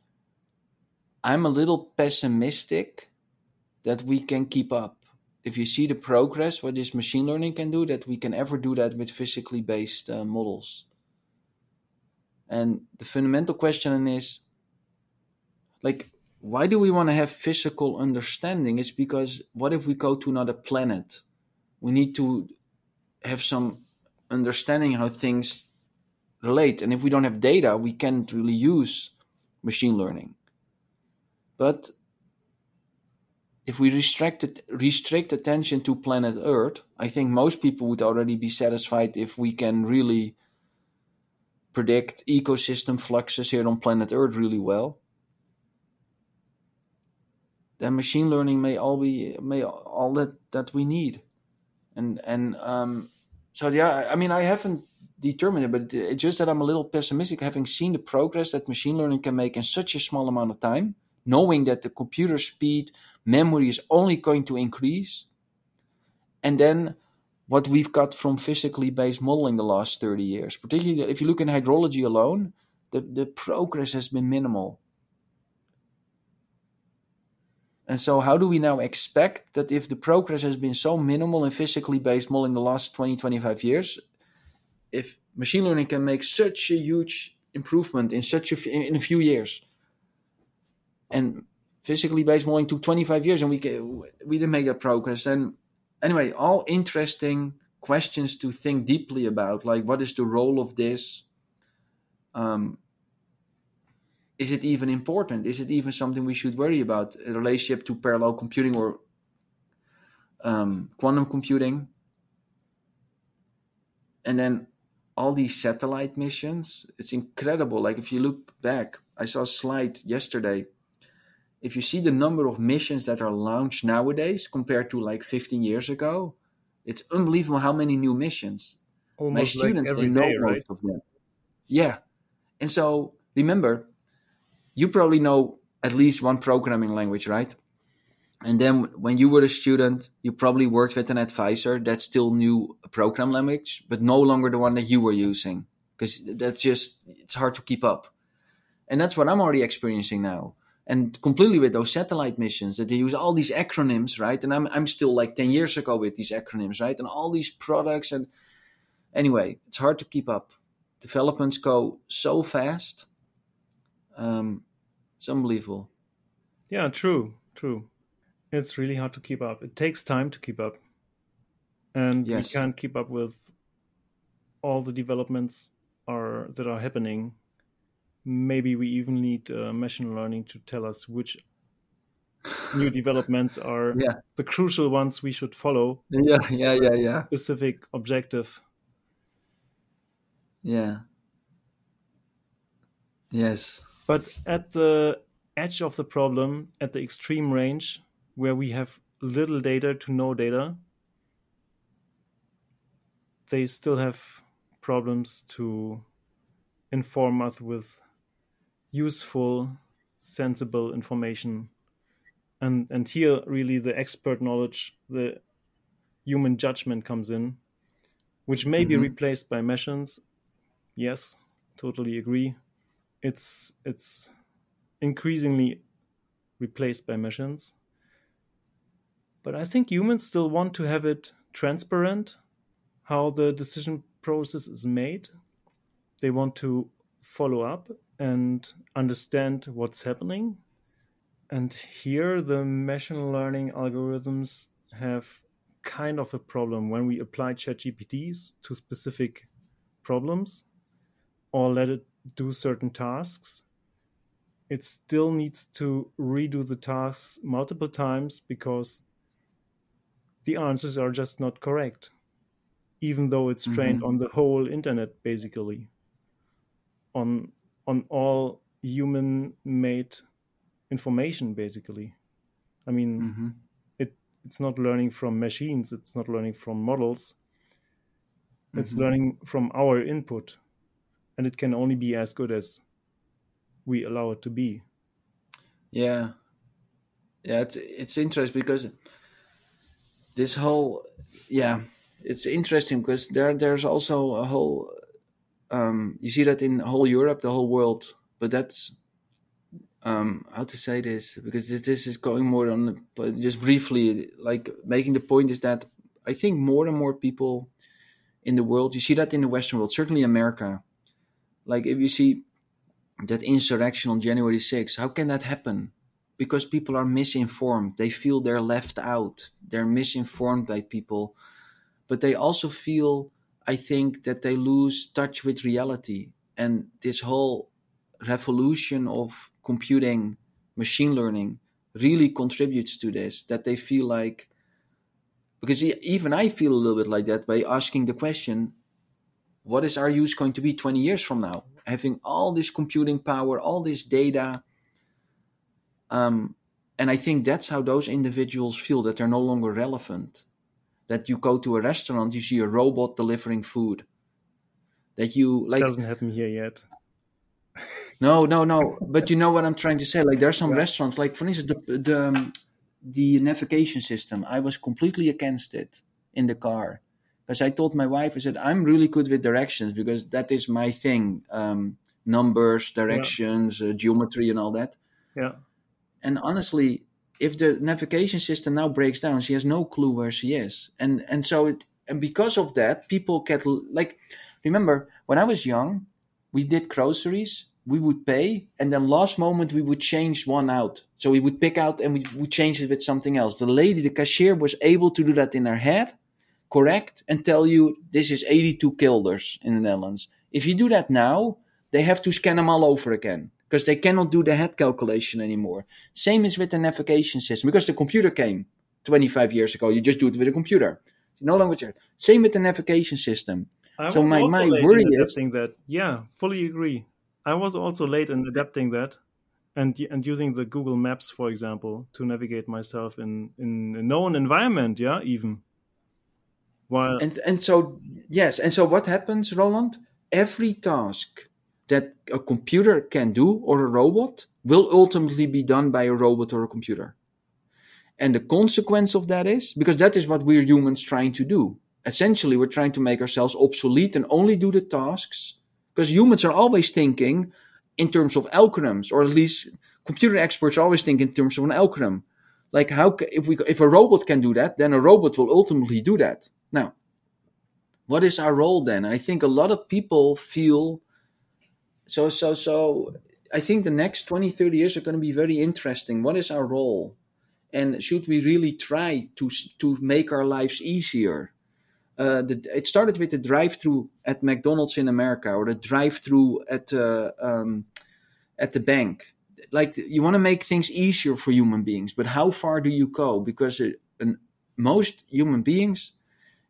I'm a little pessimistic that we can keep up. If you see the progress, what this machine learning can do, that we can ever do that with physically based uh, models. And the fundamental question is like, why do we want to have physical understanding? It's because what if we go to another planet? We need to have some understanding how things relate. And if we don't have data, we can't really use machine learning. But if we restrict restrict attention to planet Earth, I think most people would already be satisfied if we can really predict ecosystem fluxes here on planet Earth really well. Then machine learning may all be may all that that we need, and and um, so yeah, I mean I haven't determined it, but it's just that I'm a little pessimistic, having seen the progress that machine learning can make in such a small amount of time, knowing that the computer speed memory is only going to increase. And then what we've got from physically based modeling the last 30 years, particularly if you look in hydrology alone, the, the progress has been minimal. And so, how do we now expect that if the progress has been so minimal in physically based modeling the last 20, 25 years, if machine learning can make such a huge improvement in such a, in a few years, and physically based modeling took 25 years and we we didn't make that progress. And anyway all interesting questions to think deeply about like what is the role of this? Um, is it even important? Is it even something we should worry about? In relationship to parallel computing or um, quantum computing? And then all these satellite missions it's incredible. Like if you look back i saw a slide yesterday if you see the number of missions that are launched nowadays compared to like 15 years ago, it's unbelievable how many new missions. Almost My students, like they know day, most of them. Yeah. And so remember, you probably know at least one programming language, right? And then when you were a student, you probably worked with an advisor that still knew a program language, but no longer the one that you were using. Because that's just, it's hard to keep up. And that's what I'm already experiencing now and completely with those satellite missions that they use all these acronyms, right? And I'm I'm still like ten years ago with these acronyms, right? And all these products and anyway, it's hard to keep up. Developments go so fast. Um, it's unbelievable. Yeah, true, true. It's really hard to keep up. It takes time to keep up, and yes. we can't keep up with all the developments are that are happening maybe we even need uh, machine learning to tell us which new developments are yeah. the crucial ones we should follow. Yeah, yeah, yeah, yeah. Specific objective. Yeah. Yes. But at the edge of the problem, at the extreme range, where we have little data to no data, they still have problems to inform us with useful, sensible information. And and here really the expert knowledge, the human judgment comes in, which may mm-hmm. be replaced by machines. Yes, totally agree. It's it's increasingly replaced by machines. But I think humans still want to have it transparent how the decision process is made. They want to follow up and understand what's happening. And here, the machine learning algorithms have kind of a problem when we apply ChatGPTs to specific problems or let it do certain tasks. It still needs to redo the tasks multiple times because the answers are just not correct, even though it's trained mm-hmm. on the whole internet, basically, on on all human made information basically i mean mm-hmm. it it's not learning from machines it's not learning from models it's mm-hmm. learning from our input and it can only be as good as we allow it to be yeah yeah it's it's interesting because this whole yeah it's interesting because there there's also a whole um, you see that in whole Europe, the whole world, but that's um, how to say this because this, this is going more on but just briefly like making the point is that I think more and more people in the world you see that in the Western world, certainly America. Like if you see that insurrection on January 6th, how can that happen? Because people are misinformed. They feel they're left out. They're misinformed by people but they also feel, I think, that they lose touch with reality. And this whole revolution of computing, machine learning, really contributes to this. That they feel like, because even I feel a little bit like that by asking the question, what is our use going to be 20 years from now? Having all this computing power, all this data. Um, and I think that's how those individuals feel that they're no longer relevant that you go to a restaurant, you see a robot delivering food. That you like doesn't happen here yet. no, no, no. But you know what I'm trying to say. Like there are some yeah. restaurants, like for instance, the the um, the navigation system. I was completely against it in the car because I told my wife, I said, I'm really good with directions because that is my thing. Um, numbers, directions, yeah. uh, geometry, and all that. Yeah. And honestly, if the navigation system now breaks down, she has no clue where she is, and and so it and because of that, people get like remember when I was young, we did groceries, we would pay, and then last moment we would change one out. So we would pick out and we would change it with something else. The lady, the cashier, was able to do that in her head, correct, and tell you this is 82 guilders in the Netherlands. If you do that now, they have to scan them all over again because they cannot do the head calculation anymore. Same is with the navigation system because the computer came 25 years ago. You just do it with a computer. No longer. Same with the navigation system. I so my, my worry is that. Yeah, fully agree. I was also late in adapting that and and using the Google Maps, for example, to navigate myself in in a known environment. Yeah, even. While and and so yes, and so what happens, Roland? Every task that a computer can do or a robot will ultimately be done by a robot or a computer. And the consequence of that is because that is what we're humans trying to do. Essentially, we're trying to make ourselves obsolete and only do the tasks because humans are always thinking in terms of algorithms, or at least computer experts always think in terms of an algorithm. Like how if we if a robot can do that, then a robot will ultimately do that. Now, what is our role then? I think a lot of people feel so so so i think the next 20 30 years are going to be very interesting what is our role and should we really try to to make our lives easier uh, the, it started with the drive-through at McDonald's in America, or the drive-through at uh, um, at the bank. Like you want to make things easier for human beings, but how far do you go? Because uh, most human beings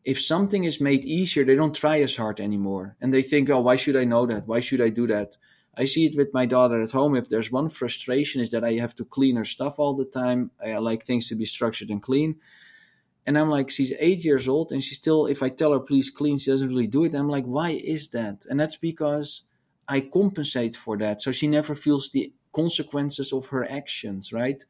if something is made easier, they don't try as hard anymore. And they think, oh, why should I know that? Why should I do that? I see it with my daughter at home. If there's one frustration is that I have to clean her stuff all the time. I like things to be structured and clean. And I'm like, she's eight years old and she still, if I tell her please clean, she doesn't really do it. I'm like, why is that? And that's because I compensate for that. So she never feels the consequences of her actions, right?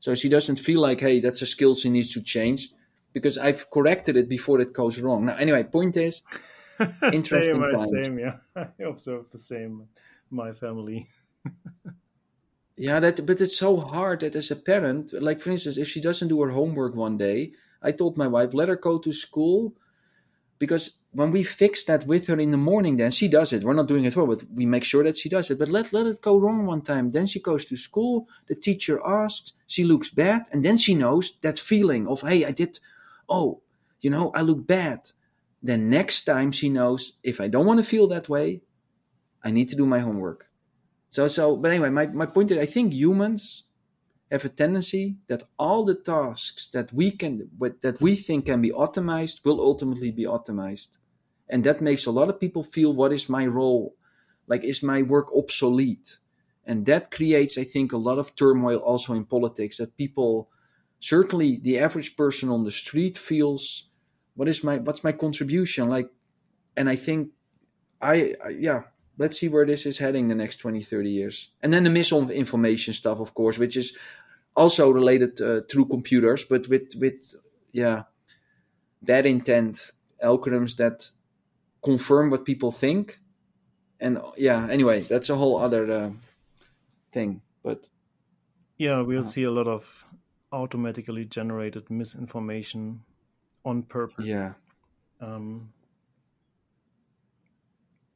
So she doesn't feel like, hey, that's a skill she needs to change because I've corrected it before it goes wrong. Now, anyway, point is, interesting same, same, yeah. I observe the same. My family. yeah, that but it's so hard that as a parent, like for instance, if she doesn't do her homework one day, I told my wife let her go to school because when we fix that with her in the morning, then she does it. We're not doing it for, but we make sure that she does it. But let let it go wrong one time. Then she goes to school. The teacher asks. She looks bad, and then she knows that feeling of hey, I did oh, you know, I look bad. Then next time she knows if I don't want to feel that way, I need to do my homework. So, so, but anyway, my, my point is I think humans have a tendency that all the tasks that we can, that we think can be optimized will ultimately be optimized. And that makes a lot of people feel what is my role? Like, is my work obsolete? And that creates, I think, a lot of turmoil also in politics that people certainly the average person on the street feels what is my what's my contribution like and i think I, I, yeah let's see where this is heading the next 20 30 years and then the misinformation stuff of course which is also related uh, through computers, but with with yeah bad intent algorithms that confirm what people think, and yeah. Anyway, that's a whole other uh, thing. But yeah, we'll see a lot of automatically generated misinformation on purpose. Yeah. Um,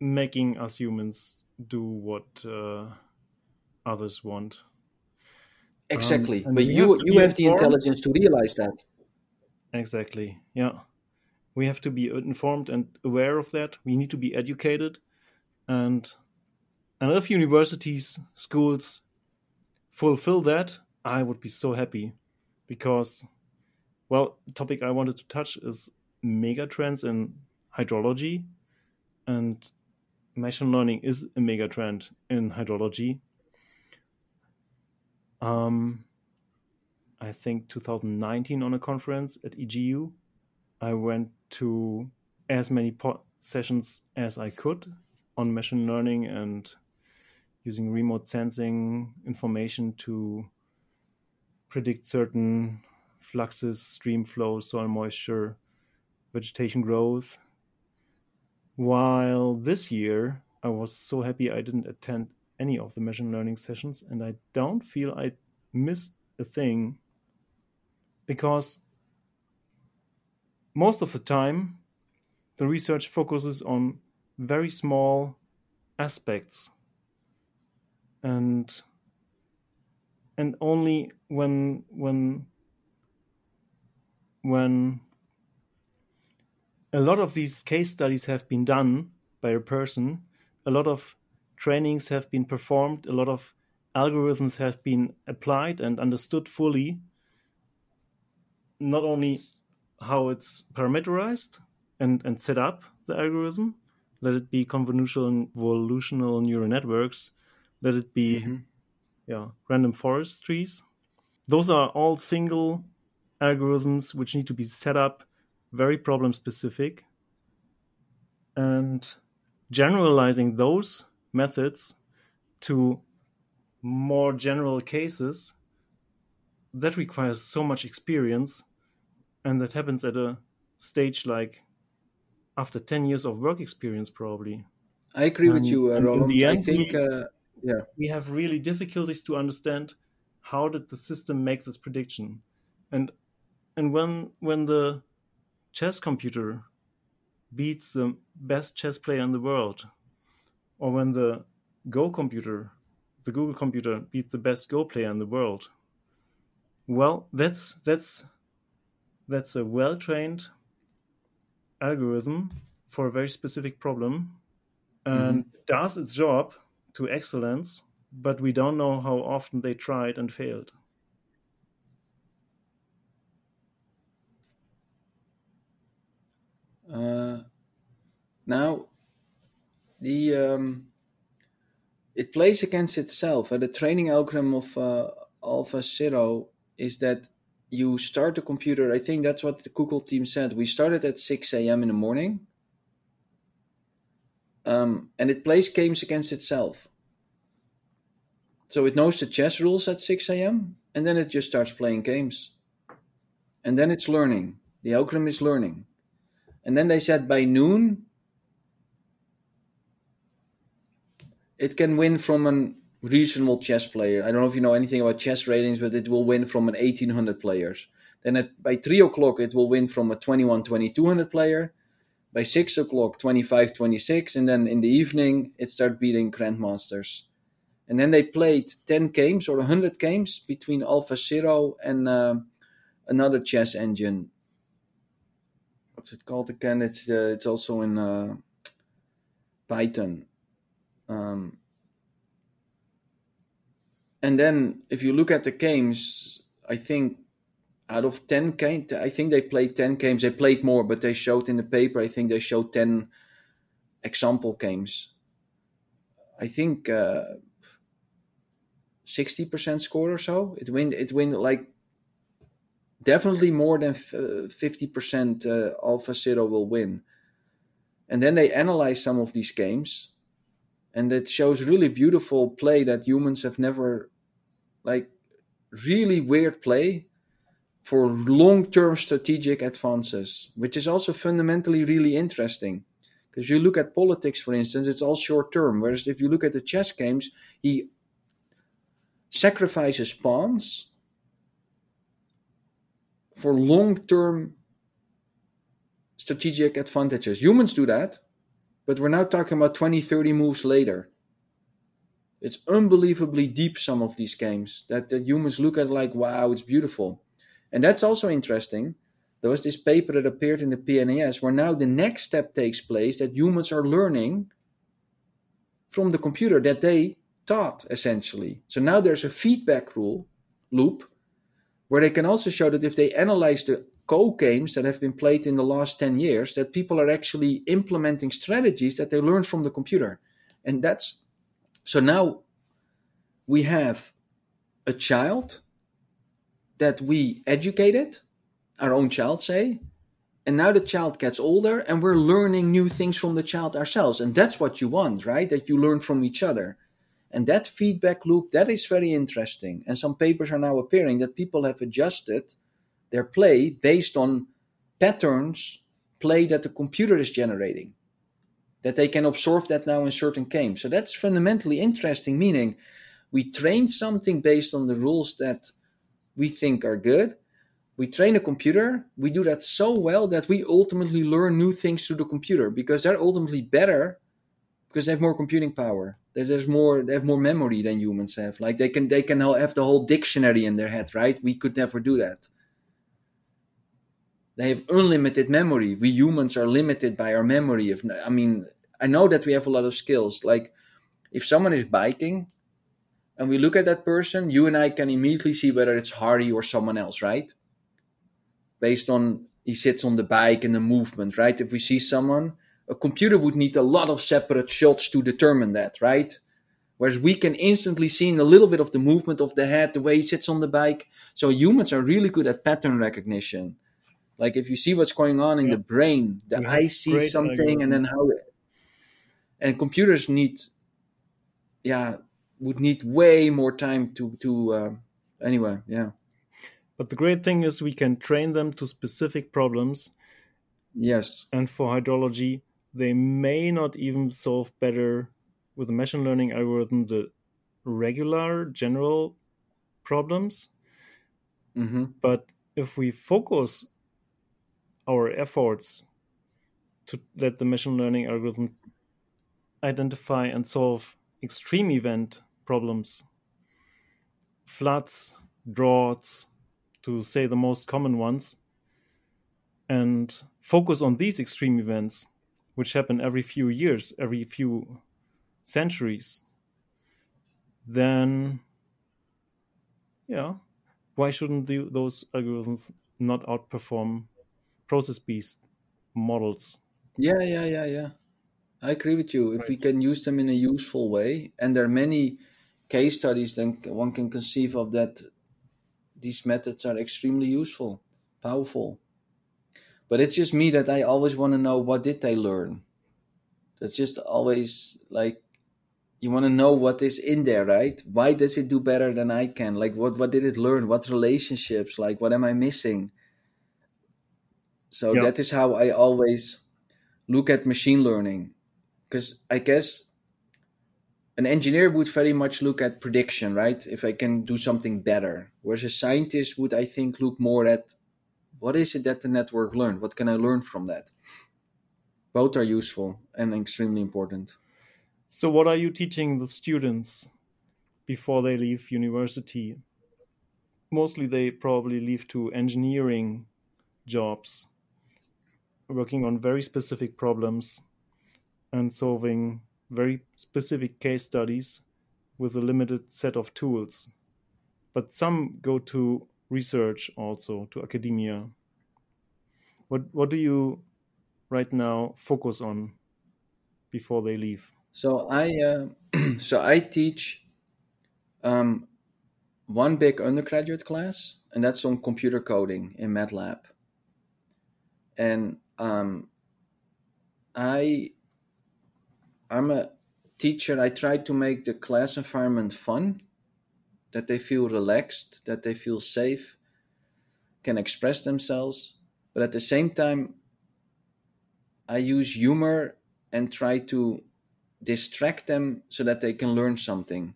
making us humans do what uh, others want. Exactly, um, but you have you have the intelligence to realize that. Exactly. Yeah, we have to be informed and aware of that. We need to be educated, and and if universities, schools fulfill that, I would be so happy, because, well, the topic I wanted to touch is megatrends in hydrology, and machine learning is a megatrend in hydrology um, I think 2019 on a conference at EGU. I went to as many po- sessions as I could on machine learning and using remote sensing information to predict certain fluxes, stream flow, soil moisture, vegetation growth. While this year, I was so happy I didn't attend any of the machine learning sessions, and I don't feel I missed a thing because most of the time the research focuses on very small aspects and and only when when when a lot of these case studies have been done by a person a lot of trainings have been performed, a lot of algorithms have been applied and understood fully, not only how it's parameterized and, and set up the algorithm, let it be convolutional neural networks, let it be mm-hmm. Yeah, random forest trees. Those are all single algorithms which need to be set up very problem specific. And generalizing those methods to more general cases, that requires so much experience. And that happens at a stage like after 10 years of work experience, probably. I agree with you, uh, Roland. I think, uh, yeah. We have really difficulties to understand how did the system make this prediction. And and when when the chess computer beats the best chess player in the world, or when the Go computer, the Google computer, beats the best Go player in the world. Well, that's that's that's a well trained algorithm for a very specific problem and mm-hmm. does its job to excellence, but we don't know how often they tried and failed. Uh, now, the um, it plays against itself. Uh, the training algorithm of uh, Zero is that you start the computer. I think that's what the Google team said. We started at 6 a.m. in the morning. Um, and it plays games against itself. So it knows the chess rules at 6 a.m. and then it just starts playing games. And then it's learning. The algorithm is learning. And then they said by noon, it can win from a regional chess player. I don't know if you know anything about chess ratings, but it will win from an 1800 players. Then at, by 3 o'clock, it will win from a 21, 2200 player. By 6 o'clock, 25, 26. And then in the evening, it started beating grandmasters. And then they played 10 games or 100 games between AlphaZero and uh, another chess engine. What's it called again? It's, uh, it's also in uh, Python. Um, and then if you look at the games, I think out of 10 games, I think they played 10 games. They played more, but they showed in the paper, I think they showed 10 example games. I think uh, 60% score or so. It win, it win like definitely more than 50% uh, Zero will win. And then they analyze some of these games and it shows really beautiful play that humans have never like really weird play for long-term strategic advances, which is also fundamentally really interesting. Because you look at politics, for instance, it's all short-term. Whereas if you look at the chess games, he sacrifices pawns for long-term strategic advantages. Humans do that, but we're now talking about 20, 30 moves later. It's unbelievably deep, some of these games, that, that humans look at like, wow, it's beautiful. And that's also interesting. There was this paper that appeared in the PNAS where now the next step takes place that humans are learning from the computer that they taught, essentially. So now there's a feedback rule loop where they can also show that if they analyze the Go games that have been played in the last 10 years, that people are actually implementing strategies that they learned from the computer. And that's so now we have a child that we educated, our own child, say, and now the child gets older and we're learning new things from the child ourselves. And that's what you want, right? That you learn from each other. And that feedback loop, that is very interesting. And some papers are now appearing that people have adjusted their play based on patterns play that the computer is generating that they can absorb that now in certain games. So that's fundamentally interesting, meaning we train something based on the rules that we think are good. We train a computer, we do that so well that we ultimately learn new things through the computer because they're ultimately better because they have more computing power. There's more they have more memory than humans have. Like they can they can have the whole dictionary in their head, right? We could never do that. They have unlimited memory. We humans are limited by our memory. Of, I mean, I know that we have a lot of skills. Like, if someone is biking, and we look at that person, you and I can immediately see whether it's Hardy or someone else, right? Based on he sits on the bike and the movement, right? If we see someone, a computer would need a lot of separate shots to determine that, right? Whereas we can instantly see in a little bit of the movement of the head, the way he sits on the bike. So humans are really good at pattern recognition. Like if you see what's going on in yeah. the brain, the eye sees something and then how and computers need yeah would need way more time to to uh, anyway yeah. But the great thing is we can train them to specific problems. Yes. And for hydrology they may not even solve better with a machine learning algorithm the regular general problems. Mm-hmm. but if we focus our efforts to let the machine learning algorithm identify and solve extreme event problems, floods, droughts, to say the most common ones, and focus on these extreme events, which happen every few years, every few centuries, then, yeah, why shouldn't the, those algorithms not outperform process based models. Yeah, yeah, yeah, yeah. I agree with you. If right. we can use them in a useful way, and there are many case studies, then one can conceive of that these methods are extremely useful, powerful. But it's just me that I always want to know what did they learn. That's just always like you want to know what is in there, right? Why does it do better than I can? Like what what did it learn? What relationships? Like what am I missing? So yeah. that is how I always look at machine learning. Because I guess an engineer would very much look at prediction, right? If I can do something better. Whereas a scientist would, I think, look more at what is it that the network learned? What can I learn from that? Both are useful and extremely important. So, what are you teaching the students before they leave university? Mostly, they probably leave to engineering jobs working on very specific problems and solving very specific case studies with a limited set of tools. But some go to research also, to academia. What what do you right now focus on before they leave? So I uh, so I teach um, one big undergraduate class, and that's on computer coding in MATLAB. And um, I I'm a teacher. I try to make the class environment fun, that they feel relaxed, that they feel safe, can express themselves. But at the same time, I use humor and try to distract them so that they can learn something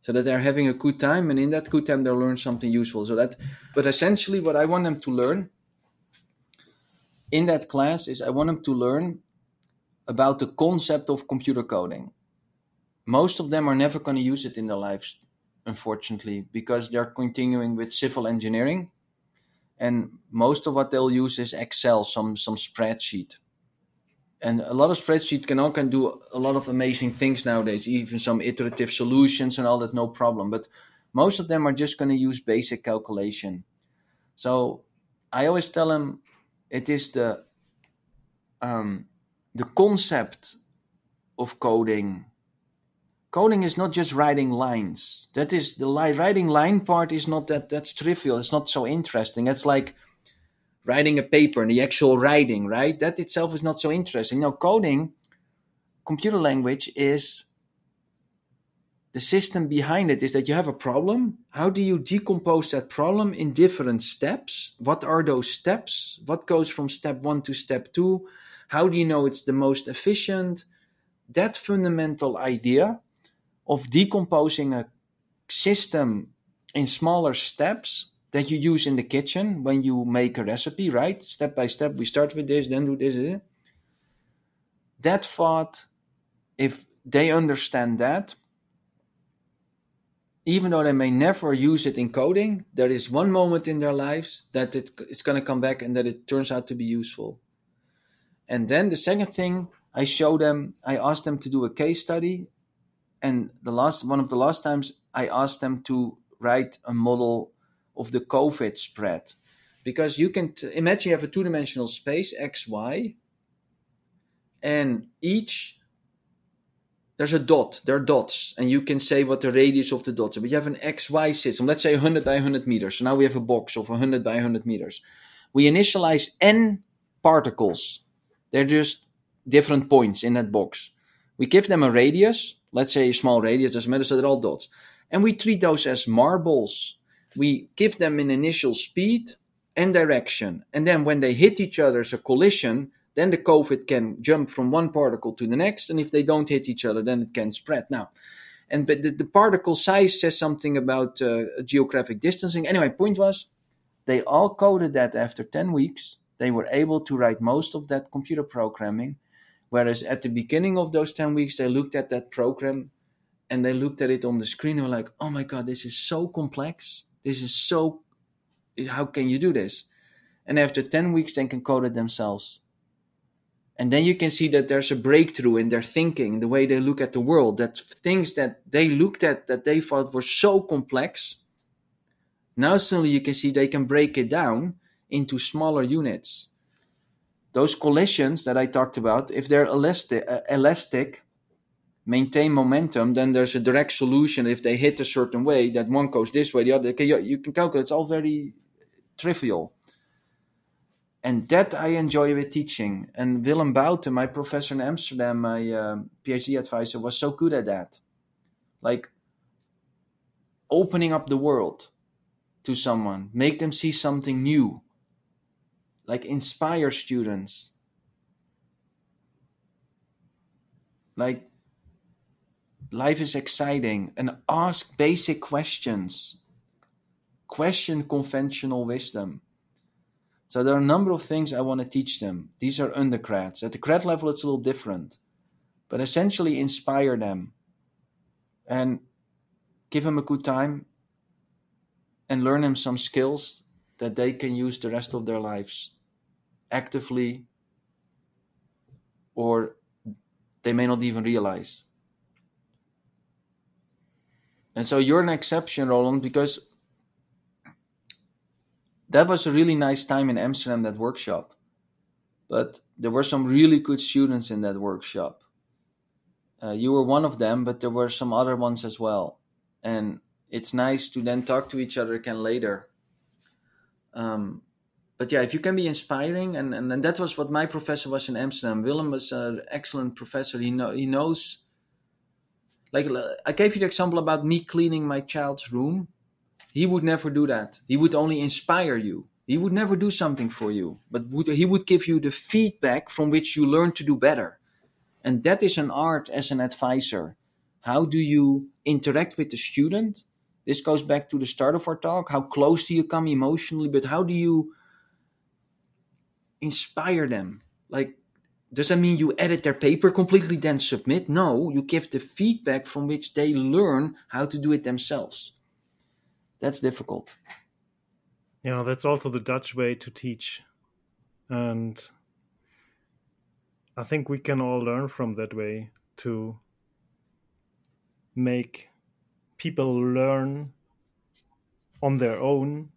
so that they're having a good time and in that good time they'll learn something useful so that but essentially what i want them to learn in that class is i want them to learn about the concept of computer coding. Most of them are never going to use it in their lives unfortunately because they're continuing with civil engineering and most of what they'll use is excel some some spreadsheet. And a lot of spreadsheet can all can do a lot of amazing things nowadays even some iterative solutions and all that no problem. But most of them are just going to use basic calculation. So i always tell them it is the um, the concept of coding coding is not just writing lines that is the li- writing line part is not that that's trivial it's not so interesting it's like writing a paper and the actual writing, right? That itself is not so interesting. Now, coding, computer language is the system behind it is that you have a problem. How do you decompose that problem in different steps? What are those steps? What goes from step one to step two? How do you know it's the most efficient? That fundamental idea of decomposing a system in smaller steps that you use in the kitchen when you make a recipe, right? Step by step, we start with this, then do this. Eh? That thought, if they understand that, even though they may never use it in coding, there is one moment in their lives that it, it's going to come back and that it turns out to be useful. And then the second thing, I show them, I asked them to do a case study. And the last one of the last times, I asked them to write a model of the COVID spread. Because you can t- imagine you have a two dimensional space, x, y, and each there's a dot, there are dots, and you can say what the radius of the dots are. But you have an XY system, let's say 100 by 100 meters. So now we have a box of 100 by 100 meters. We initialize n particles. They're just different points in that box. We give them a radius, let's say a small radius, doesn't matter, so they're all dots. And we treat those as marbles we give them an initial speed and direction. And then when they hit each other as a collision, then the COVID can jump from one particle to the next. And if they don't hit each other, then it can spread. Now, and but the, the particle size says something about uh, geographic distancing. Anyway, point was they all coded that after 10 weeks. They were able to write most of that computer programming. Whereas at the beginning of those 10 weeks, they looked at that program and they looked at it on the screen and were like, oh my God, this is so complex this is so. How can you do this? And after 10 weeks, they can code it themselves. And then you can see that there's a breakthrough in their thinking, the way they look at the world, that things that they looked at that they thought were so complex. Now, suddenly, you can see they can break it down into smaller units. Those collisions that I talked about, if they're elastic, uh, elastic maintain momentum, then there's a direct solution. If they hit a certain way, that one goes this way, the other. Okay, you can calculate. It's all very trivial. And that I enjoy with teaching. And Willem Bouten, my professor in Amsterdam, my uh, PhD advisor, was so good at that. Like opening up the world to someone, make them see something new, like inspire students. Like life is exciting and ask basic questions. Question conventional wisdom. So there are a number of things i want to teach them. These are undergrads. At the grad level it's a little different but essentially inspire them and give them a good time and learn them some skills that they can use the rest of their lives actively or they may not even realize and so you're an exception, Roland, because that was a really nice time in Amsterdam, that workshop. But there were some really good students in that workshop. Uh, you were one of them, but there were some other ones as well. And it's nice to then talk to each other again later. Um, but yeah, if you can be inspiring, and, and, and that was what my professor was in Amsterdam. Willem was an excellent professor. He know he knows like I gave you the example about me cleaning my child's room. He would never do that. He would only inspire you. He would never do something for you, but would, he would give you the feedback from which you learn to do better. And that is an art as an advisor. How do you interact with the student? This goes back to the start of our talk. How close do you come emotionally? But how do you inspire them? Like, does that mean you edit their paper completely, then submit? No, you give the feedback from which they learn how to do it themselves. That's difficult. Yeah, that's also the Dutch way to teach. And I think we can all learn from that way to make people learn on their own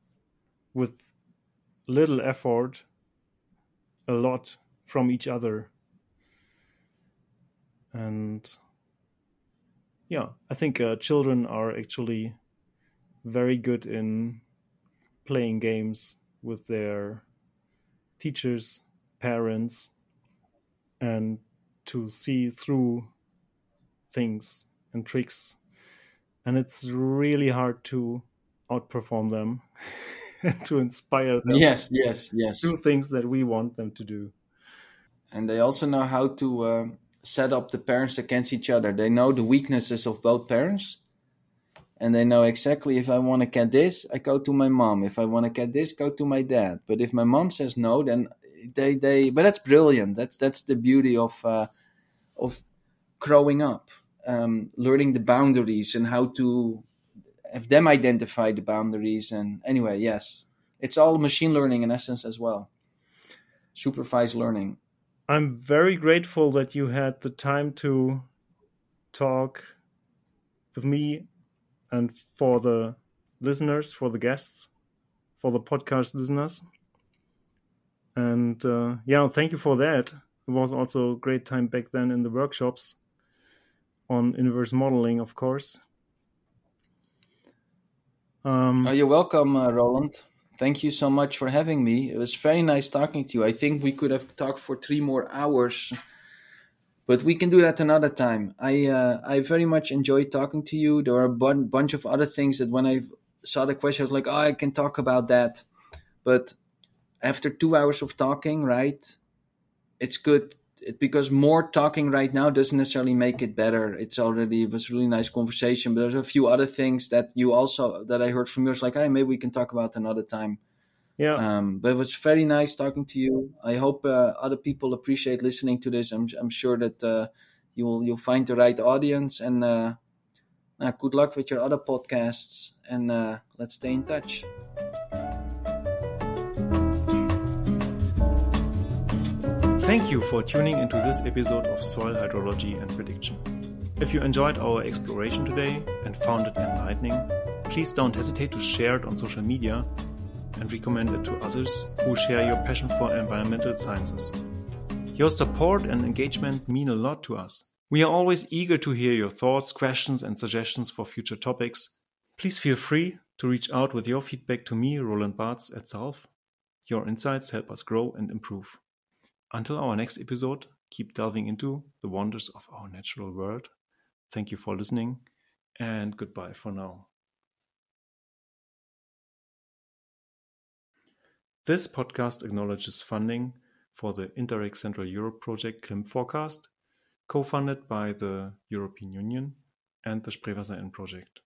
with little effort a lot from each other. And yeah, I think uh, children are actually very good in playing games with their teachers, parents, and to see through things and tricks. And it's really hard to outperform them and to inspire them. Yes, yes, yes. Do things that we want them to do. And they also know how to uh, set up the parents against each other. They know the weaknesses of both parents and they know exactly if I want to get this, I go to my mom. If I want to get this, go to my dad. But if my mom says no, then they they. But that's brilliant. That's that's the beauty of uh, of growing up, um, learning the boundaries and how to have them identify the boundaries. And anyway, yes, it's all machine learning in essence as well, supervised learning. I'm very grateful that you had the time to talk with me and for the listeners, for the guests, for the podcast listeners. And uh, yeah, thank you for that. It was also a great time back then in the workshops on inverse modeling, of course. Um, oh, you're welcome, uh, Roland. Thank you so much for having me. It was very nice talking to you. I think we could have talked for three more hours but we can do that another time. I uh, I very much enjoyed talking to you. There are a bun- bunch of other things that when I saw the question, I was like, oh, I can talk about that. But after two hours of talking, right, it's good it, because more talking right now doesn't necessarily make it better. It's already it was really nice conversation, but there's a few other things that you also that I heard from you. It's like, hey, maybe we can talk about another time. Yeah. Um, but it was very nice talking to you. I hope uh, other people appreciate listening to this. I'm, I'm sure that uh, you'll you'll find the right audience. And uh, good luck with your other podcasts. And uh, let's stay in touch. Thank you for tuning into this episode of Soil Hydrology and Prediction. If you enjoyed our exploration today and found it enlightening, please don't hesitate to share it on social media and recommend it to others who share your passion for environmental sciences. Your support and engagement mean a lot to us. We are always eager to hear your thoughts, questions, and suggestions for future topics. Please feel free to reach out with your feedback to me, Roland Baatz at ZALF. Your insights help us grow and improve. Until our next episode, keep delving into the wonders of our natural world. Thank you for listening, and goodbye for now. This podcast acknowledges funding for the Interreg Central Europe project Climate Forecast, co-funded by the European Union and the Spreewasser Inn project.